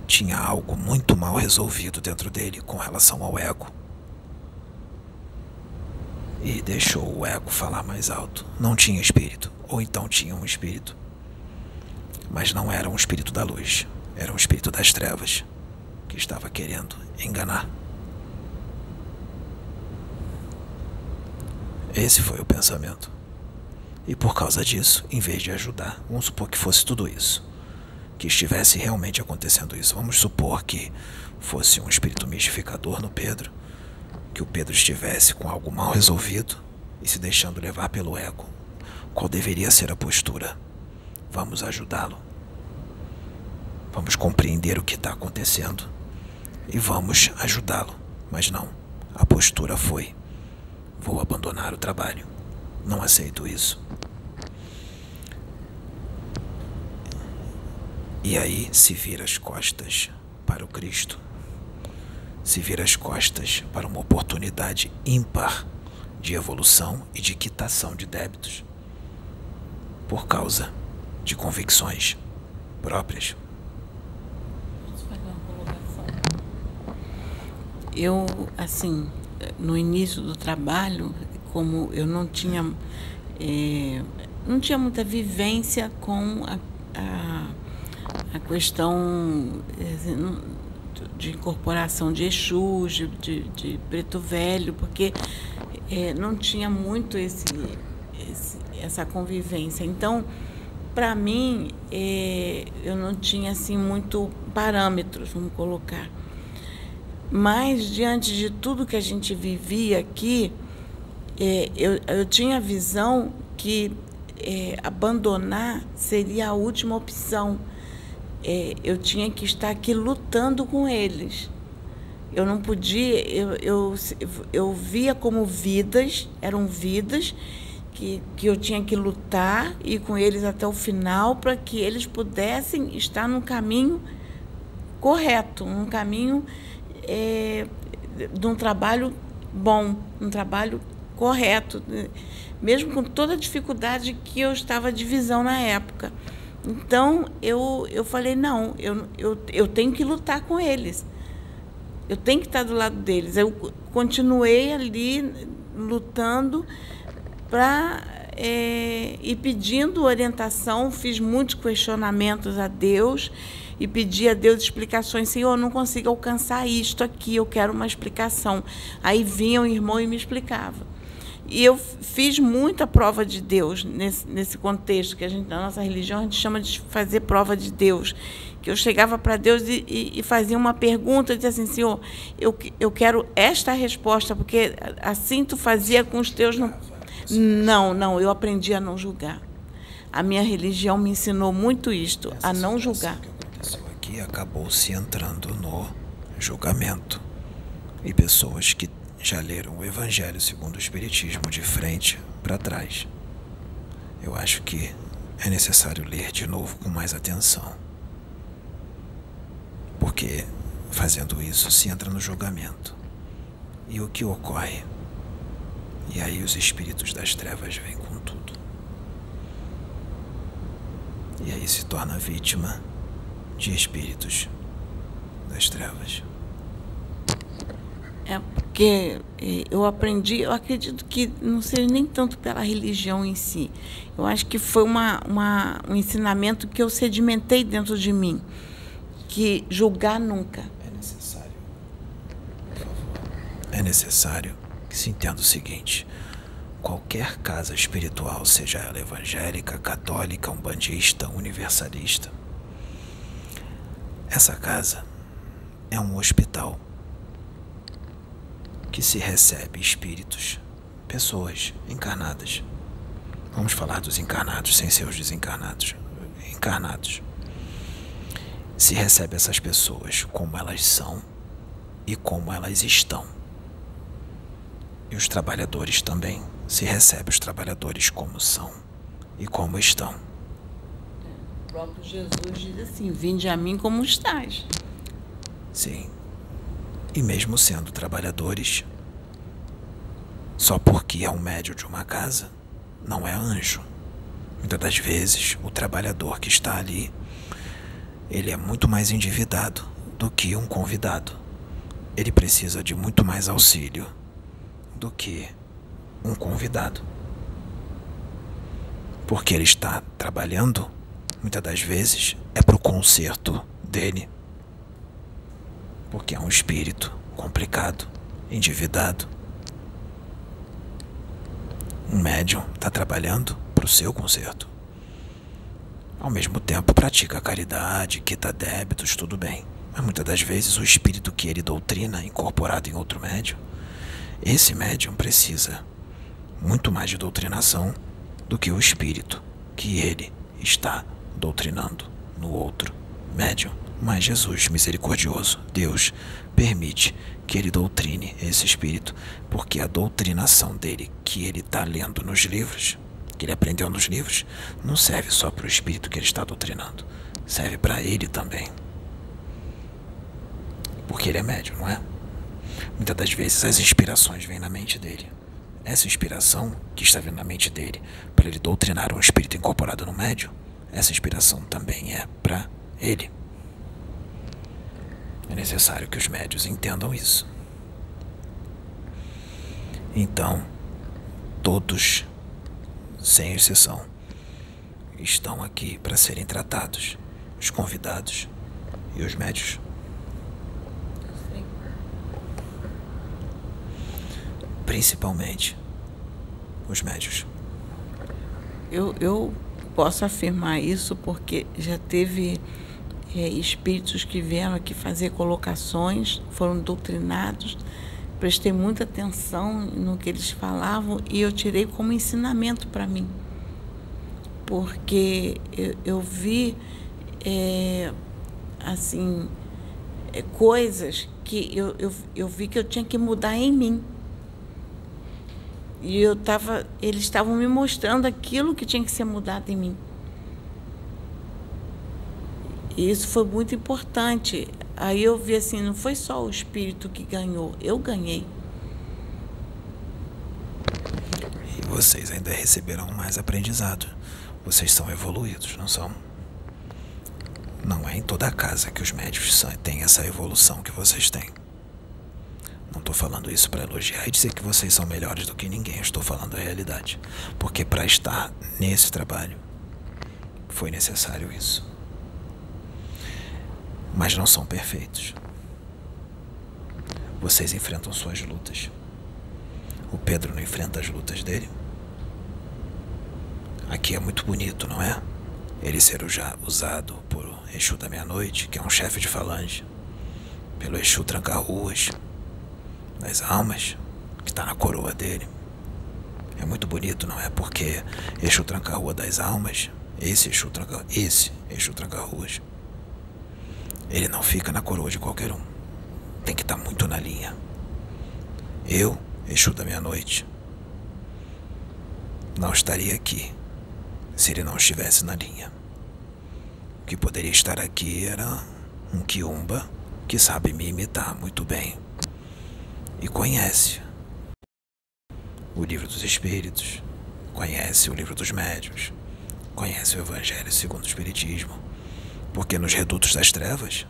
tinha algo muito mal resolvido dentro dele com relação ao ego. E deixou o ego falar mais alto. Não tinha espírito, ou então tinha um espírito. Mas não era um espírito da luz, era um espírito das trevas que estava querendo enganar. Esse foi o pensamento. E por causa disso, em vez de ajudar, vamos supor que fosse tudo isso, que estivesse realmente acontecendo isso, vamos supor que fosse um espírito mistificador no Pedro, que o Pedro estivesse com algo mal resolvido e se deixando levar pelo ego. Qual deveria ser a postura? Vamos ajudá-lo. Vamos compreender o que está acontecendo e vamos ajudá-lo. Mas não, a postura foi: vou abandonar o trabalho. Não aceito isso. E aí se vira as costas para o Cristo, se vira as costas para uma oportunidade ímpar de evolução e de quitação de débitos por causa de convicções próprias. eu, assim, no início do trabalho, como eu não tinha, é, não tinha muita vivência com a, a, a questão assim, de incorporação de Exu, de, de, de, Preto Velho, porque é, não tinha muito esse, esse, essa convivência. Então, para mim, é, eu não tinha assim muito parâmetros, vamos colocar. Mas, diante de tudo que a gente vivia aqui, é, eu, eu tinha a visão que é, abandonar seria a última opção. Eu tinha que estar aqui lutando com eles. Eu não podia, eu, eu, eu via como vidas, eram vidas que, que eu tinha que lutar e com eles até o final para que eles pudessem estar no caminho correto, um caminho é, de um trabalho bom, um trabalho correto, mesmo com toda a dificuldade que eu estava de visão na época. Então eu, eu falei, não, eu, eu, eu tenho que lutar com eles. Eu tenho que estar do lado deles. Eu continuei ali lutando para é, e pedindo orientação, fiz muitos questionamentos a Deus e pedia a Deus explicações. Senhor, eu não consigo alcançar isto aqui, eu quero uma explicação. Aí vinha o irmão e me explicava. E eu fiz muita prova de Deus nesse, nesse contexto, que a gente, na nossa religião a gente chama de fazer prova de Deus. Que eu chegava para Deus e, e, e, fazia uma pergunta, dizia assim, Senhor, eu, eu quero esta resposta, porque assim tu fazia com os teus. Não, não eu aprendi a não julgar. A minha religião me ensinou muito isto, a não julgar que acabou se entrando no julgamento. E pessoas que já leram o Evangelho segundo o Espiritismo de frente para trás. Eu acho que é necessário ler de novo com mais atenção. Porque fazendo isso se entra no julgamento. E o que ocorre? E aí os espíritos das trevas vêm com tudo. E aí se torna vítima de espíritos das trevas. É porque é, eu aprendi, eu acredito que não seja nem tanto pela religião em si. Eu acho que foi uma, uma, um ensinamento que eu sedimentei dentro de mim. Que julgar nunca. É necessário. Por favor. É necessário se entenda o seguinte: qualquer casa espiritual, seja ela evangélica, católica, umbandista, universalista, essa casa é um hospital que se recebe espíritos, pessoas encarnadas. Vamos falar dos encarnados sem ser os desencarnados. Encarnados. Se recebe essas pessoas como elas são e como elas estão. E os trabalhadores também se recebe os trabalhadores como são e como estão. O próprio Jesus diz assim: Vinde a mim como estás. Sim. E mesmo sendo trabalhadores, só porque é um médio de uma casa, não é anjo. Muitas das vezes, o trabalhador que está ali, ele é muito mais endividado do que um convidado. Ele precisa de muito mais auxílio do que um convidado. Porque ele está trabalhando, muitas das vezes, é para o conserto dele porque é um espírito complicado, endividado. Um médium está trabalhando para o seu conserto. Ao mesmo tempo, pratica caridade, quita débitos, tudo bem. Mas muitas das vezes o espírito que ele doutrina, incorporado em outro médium, esse médium precisa muito mais de doutrinação do que o espírito que ele está doutrinando no outro médium. Mas Jesus, misericordioso, Deus, permite que ele doutrine esse espírito, porque a doutrinação dele, que ele está lendo nos livros, que ele aprendeu nos livros, não serve só para o espírito que ele está doutrinando, serve para ele também. Porque ele é médium, não é? Muitas das vezes as inspirações vêm na mente dele. Essa inspiração que está vindo na mente dele para ele doutrinar um espírito incorporado no médium, essa inspiração também é para ele. É necessário que os médios entendam isso. Então, todos, sem exceção, estão aqui para serem tratados. Os convidados e os médios. Principalmente os médios. Eu, eu posso afirmar isso porque já teve é, espíritos que vieram aqui fazer colocações, foram doutrinados. Prestei muita atenção no que eles falavam e eu tirei como ensinamento para mim. Porque eu, eu vi, é, assim, é, coisas que eu, eu, eu vi que eu tinha que mudar em mim. E eu tava, eles estavam me mostrando aquilo que tinha que ser mudado em mim. E isso foi muito importante. Aí eu vi assim, não foi só o espírito que ganhou, eu ganhei. E vocês ainda receberão mais aprendizado. Vocês são evoluídos, não são? Não é em toda casa que os médicos têm essa evolução que vocês têm. Não estou falando isso para elogiar e dizer que vocês são melhores do que ninguém. Estou falando a realidade. Porque para estar nesse trabalho foi necessário isso mas não são perfeitos. Vocês enfrentam suas lutas. O Pedro não enfrenta as lutas dele. Aqui é muito bonito, não é? Ele ser usado por Exu da Meia-Noite, que é um chefe de falange, pelo Exu Tranca-Ruas, das almas, que está na coroa dele. É muito bonito, não é? Porque Exu Tranca-Rua das almas, esse Exu Tranca, esse Exu Tranca-Ruas, ele não fica na coroa de qualquer um. Tem que estar tá muito na linha. Eu, Exu da meia-noite, não estaria aqui se ele não estivesse na linha. O que poderia estar aqui era um quiumba que sabe me imitar muito bem e conhece o livro dos Espíritos, conhece o livro dos Médios, conhece o Evangelho segundo o Espiritismo, porque nos redutos das trevas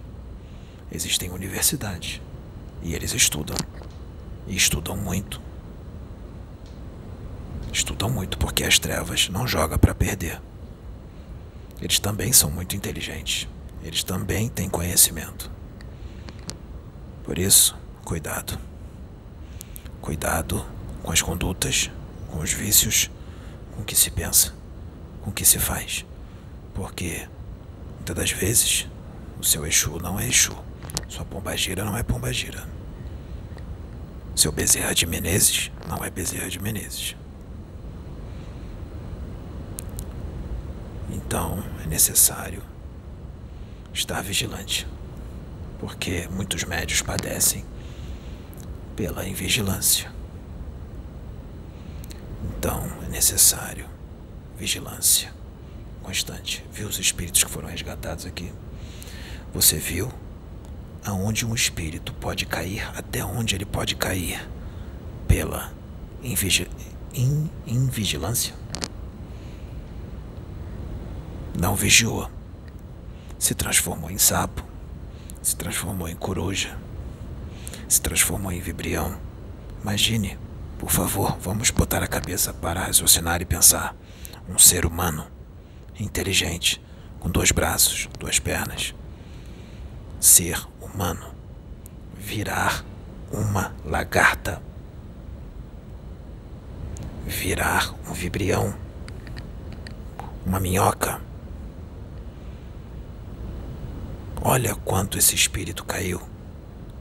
existem universidades e eles estudam e estudam muito. Estudam muito porque as trevas não jogam para perder. Eles também são muito inteligentes. Eles também têm conhecimento. Por isso, cuidado. Cuidado com as condutas, com os vícios, com o que se pensa, com o que se faz. Porque, muitas das vezes, o seu Exu não é Exu. Sua pombagira não é pombagira. Seu Bezerra de Menezes não é Bezerra de Menezes. Então é necessário estar vigilante, porque muitos médios padecem pela invigilância. Então é necessário vigilância constante. Viu os espíritos que foram resgatados aqui? Você viu aonde um espírito pode cair, até onde ele pode cair pela invigi in invigilância? Não vigiou. Se transformou em sapo, se transformou em coruja, se transformou em vibrião. Imagine, por favor, vamos botar a cabeça para raciocinar e pensar. Um ser humano, inteligente, com dois braços, duas pernas. Ser humano. Virar uma lagarta. Virar um vibrião. Uma minhoca. Olha quanto esse espírito caiu.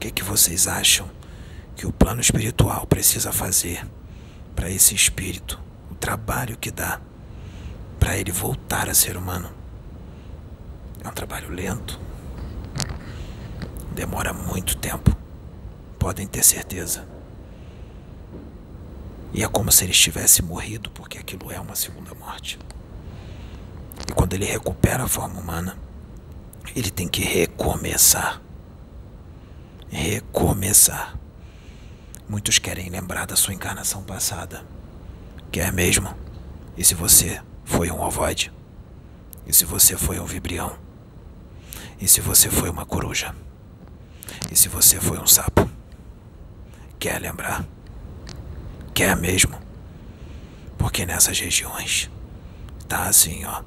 Que, é que vocês acham que o plano espiritual precisa fazer para esse espírito? O trabalho que dá para ele voltar a ser humano? É um trabalho lento. Demora muito tempo. Podem ter certeza. E é como se ele estivesse morrido, porque aquilo é uma segunda morte. E quando ele recupera a forma humana, ele tem que recomeçar. Recomeçar. Muitos querem lembrar da sua encarnação passada. Quer mesmo? E se você foi um ovoide? E se você foi um vibrião? E se você foi uma coruja? E se você foi um sapo? Quer lembrar? Quer mesmo? Porque nessas regiões tá assim, ó.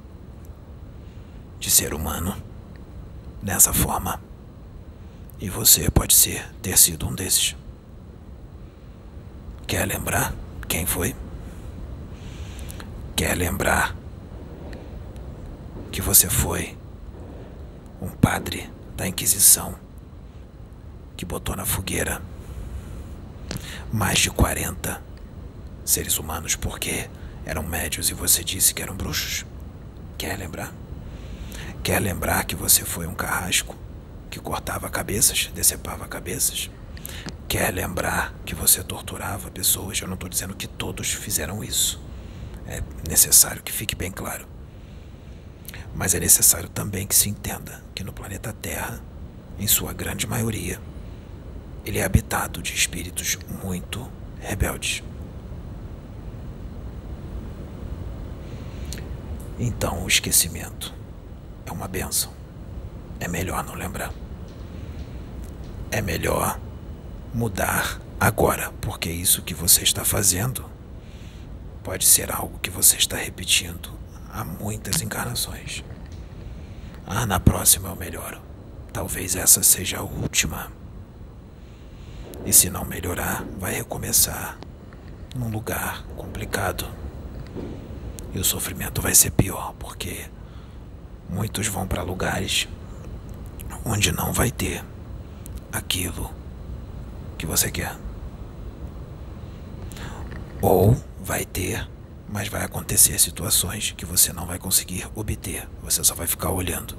De ser humano nessa forma. E você pode ser ter sido um desses. Quer lembrar quem foi? Quer lembrar que você foi um padre da Inquisição que botou na fogueira mais de 40 seres humanos porque eram médios e você disse que eram bruxos? Quer lembrar? Quer lembrar que você foi um carrasco que cortava cabeças, decepava cabeças? Quer lembrar que você torturava pessoas? Eu não estou dizendo que todos fizeram isso. É necessário que fique bem claro. Mas é necessário também que se entenda que no planeta Terra, em sua grande maioria, ele é habitado de espíritos muito rebeldes. Então, o esquecimento é uma benção. É melhor não lembrar. É melhor mudar agora, porque isso que você está fazendo pode ser algo que você está repetindo há muitas encarnações. Ah, na próxima eu melhoro. Talvez essa seja a última. E se não melhorar, vai recomeçar num lugar complicado. E o sofrimento vai ser pior, porque Muitos vão para lugares onde não vai ter aquilo que você quer. Ou vai ter, mas vai acontecer situações que você não vai conseguir obter. Você só vai ficar olhando.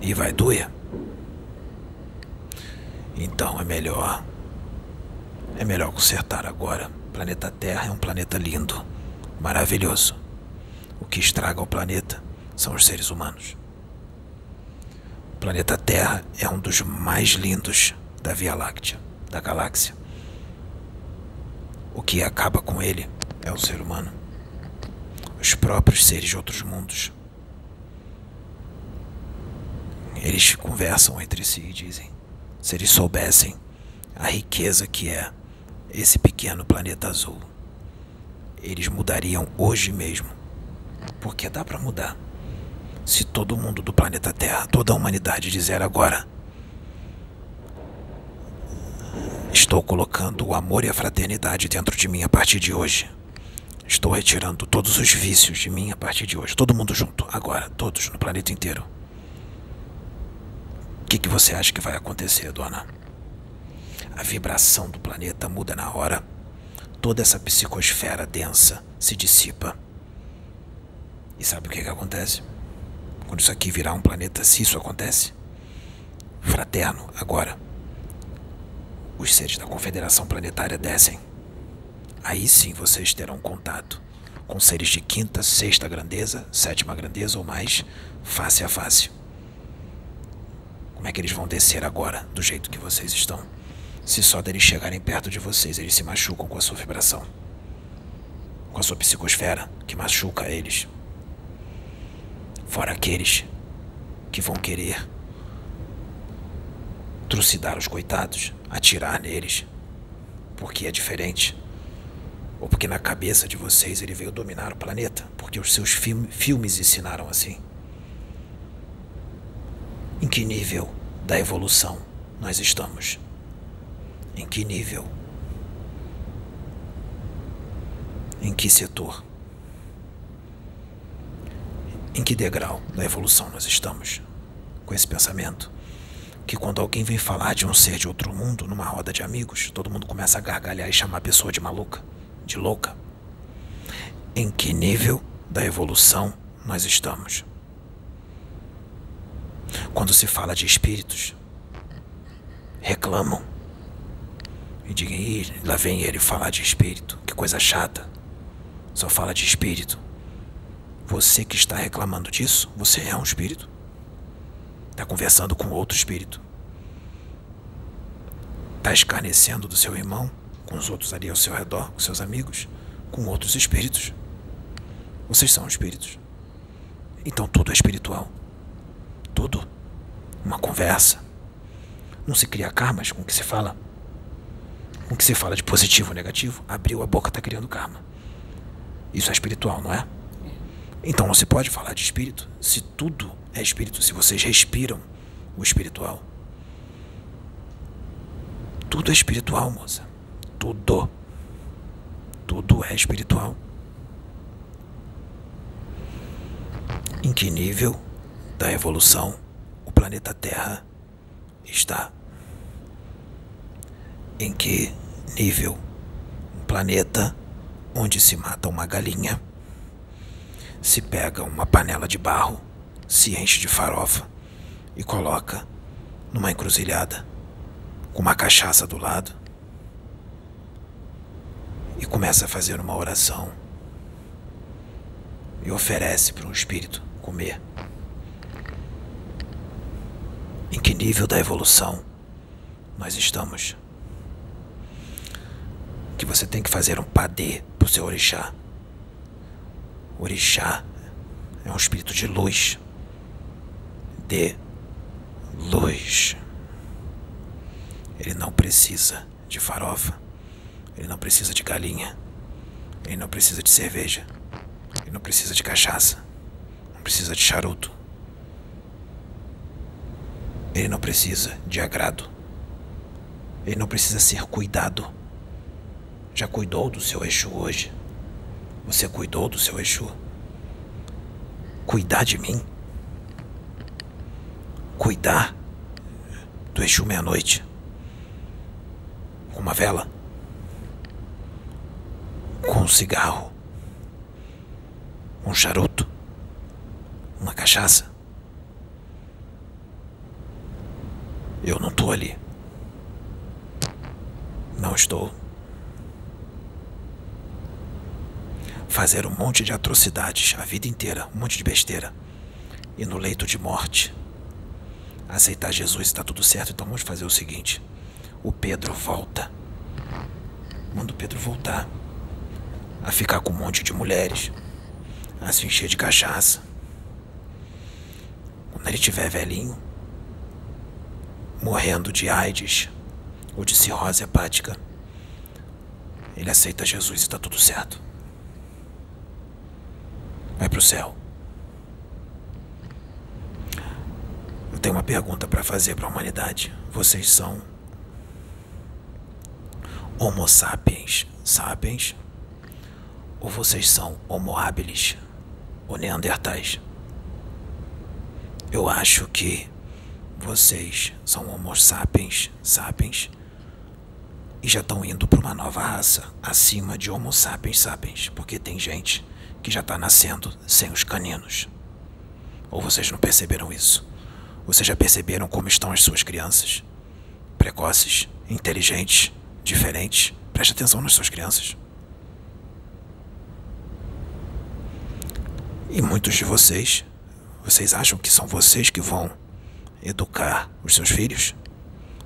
E vai doer. Então é melhor. É melhor consertar agora. O planeta Terra é um planeta lindo, maravilhoso. O que estraga o planeta são os seres humanos. Planeta Terra é um dos mais lindos da Via Láctea, da galáxia. O que acaba com ele é o ser humano. Os próprios seres de outros mundos. Eles conversam entre si e dizem: se eles soubessem a riqueza que é esse pequeno planeta azul, eles mudariam hoje mesmo. Porque dá para mudar. Se todo mundo do planeta Terra, toda a humanidade dizer agora: Estou colocando o amor e a fraternidade dentro de mim a partir de hoje. Estou retirando todos os vícios de mim a partir de hoje. Todo mundo junto, agora, todos no planeta inteiro. O que, que você acha que vai acontecer, dona? A vibração do planeta muda na hora. Toda essa psicosfera densa se dissipa. E sabe o que, que acontece? Quando isso aqui virar um planeta, se isso acontece? Fraterno, agora. Os seres da Confederação Planetária descem. Aí sim vocês terão contato com seres de quinta, sexta grandeza, sétima grandeza ou mais, face a face. Como é que eles vão descer agora, do jeito que vocês estão? Se só deles chegarem perto de vocês, eles se machucam com a sua vibração. Com a sua psicosfera, que machuca eles. Fora aqueles que vão querer trucidar os coitados, atirar neles, porque é diferente. Ou porque na cabeça de vocês ele veio dominar o planeta, porque os seus filmes ensinaram assim. Em que nível da evolução nós estamos? Em que nível? Em que setor? Em que degrau da evolução nós estamos com esse pensamento? Que quando alguém vem falar de um ser de outro mundo numa roda de amigos, todo mundo começa a gargalhar e chamar a pessoa de maluca, de louca. Em que nível da evolução nós estamos? Quando se fala de espíritos, reclamam e digam: lá vem ele falar de espírito, que coisa chata. Só fala de espírito. Você que está reclamando disso, você é um espírito? Está conversando com outro espírito? Está escarnecendo do seu irmão, com os outros ali ao seu redor, com seus amigos, com outros espíritos? Vocês são espíritos. Então tudo é espiritual. Tudo. Uma conversa. Não se cria karmas com o que se fala. Com o que se fala de positivo ou negativo. Abriu a boca, está criando karma. Isso é espiritual, não é? Então não se pode falar de espírito se tudo é espírito, se vocês respiram o espiritual. Tudo é espiritual, moça. Tudo. Tudo é espiritual. Em que nível da evolução o planeta Terra está? Em que nível um planeta onde se mata uma galinha? Se pega uma panela de barro, se enche de farofa e coloca numa encruzilhada com uma cachaça do lado e começa a fazer uma oração e oferece para um espírito comer. Em que nível da evolução nós estamos? Que você tem que fazer um padê pro seu orixá Orixá é um espírito de luz. De luz. Ele não precisa de farofa. Ele não precisa de galinha. Ele não precisa de cerveja. Ele não precisa de cachaça. Não precisa de charuto. Ele não precisa de agrado. Ele não precisa ser cuidado. Já cuidou do seu eixo hoje? Você cuidou do seu Exu? Cuidar de mim? Cuidar do Exu meia-noite? Com uma vela? Com um cigarro? Um charuto? Uma cachaça? Eu não estou ali. Não estou. Fazer um monte de atrocidades a vida inteira, um monte de besteira. E no leito de morte, aceitar Jesus está tudo certo, então vamos fazer o seguinte: o Pedro volta. Manda o Pedro voltar a ficar com um monte de mulheres, a se encher de cachaça. Quando ele tiver velhinho, morrendo de AIDS ou de cirrose hepática, ele aceita Jesus e está tudo certo. Vai pro céu. Eu tenho uma pergunta para fazer para a humanidade. Vocês são Homo sapiens sapiens? Ou vocês são Homo habilis ou Neandertais? Eu acho que vocês são Homo sapiens sapiens e já estão indo para uma nova raça acima de Homo sapiens sapiens, porque tem gente que já está nascendo sem os caninos. Ou vocês não perceberam isso? Vocês já perceberam como estão as suas crianças? Precoces, inteligentes, diferentes. Preste atenção nas suas crianças. E muitos de vocês, vocês acham que são vocês que vão educar os seus filhos?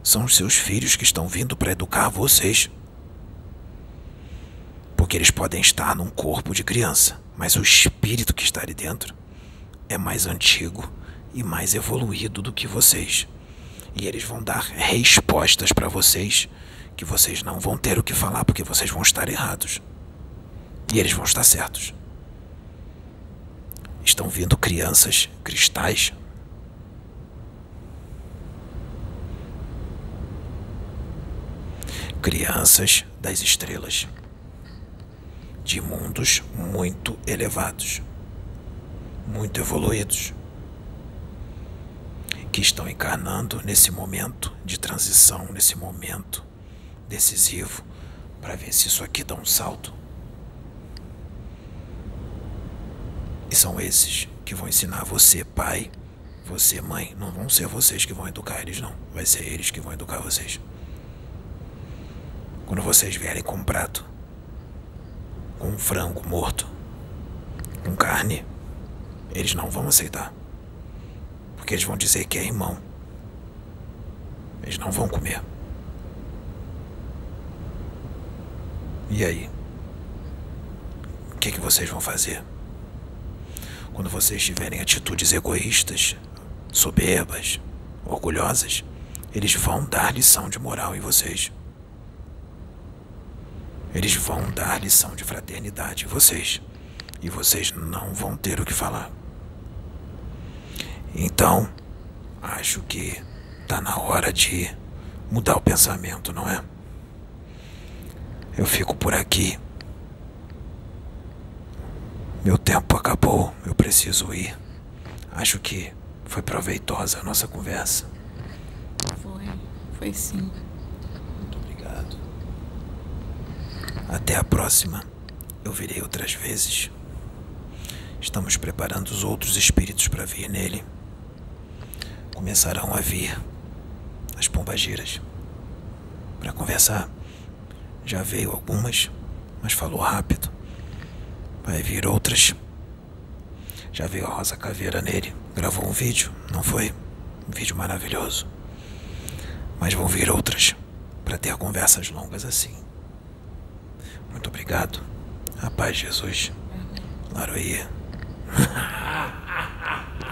São os seus filhos que estão vindo para educar vocês. Porque eles podem estar num corpo de criança, mas o espírito que está ali dentro é mais antigo e mais evoluído do que vocês. E eles vão dar respostas para vocês que vocês não vão ter o que falar porque vocês vão estar errados. E eles vão estar certos. Estão vindo crianças cristais crianças das estrelas, de mundos muito elevados, muito evoluídos, que estão encarnando nesse momento de transição, nesse momento decisivo, para ver se isso aqui dá um salto. E são esses que vão ensinar você, pai, você, mãe. Não vão ser vocês que vão educar eles, não. Vai ser eles que vão educar vocês. Quando vocês vierem com um prato, com um frango morto, com carne, eles não vão aceitar. Porque eles vão dizer que é irmão. Eles não vão comer. E aí? O que, que vocês vão fazer? Quando vocês tiverem atitudes egoístas, soberbas, orgulhosas, eles vão dar lição de moral em vocês. Eles vão dar lição de fraternidade em vocês. E vocês não vão ter o que falar. Então, acho que tá na hora de mudar o pensamento, não é? Eu fico por aqui. Meu tempo acabou, eu preciso ir. Acho que foi proveitosa a nossa conversa. Foi, foi sim. Até a próxima. Eu virei outras vezes. Estamos preparando os outros espíritos para vir nele. Começarão a vir as pombagiras para conversar. Já veio algumas, mas falou rápido. Vai vir outras. Já veio a Rosa Caveira nele. Gravou um vídeo, não foi? Um vídeo maravilhoso. Mas vão vir outras para ter conversas longas assim. Muito obrigado. A paz Jesus. Laroia.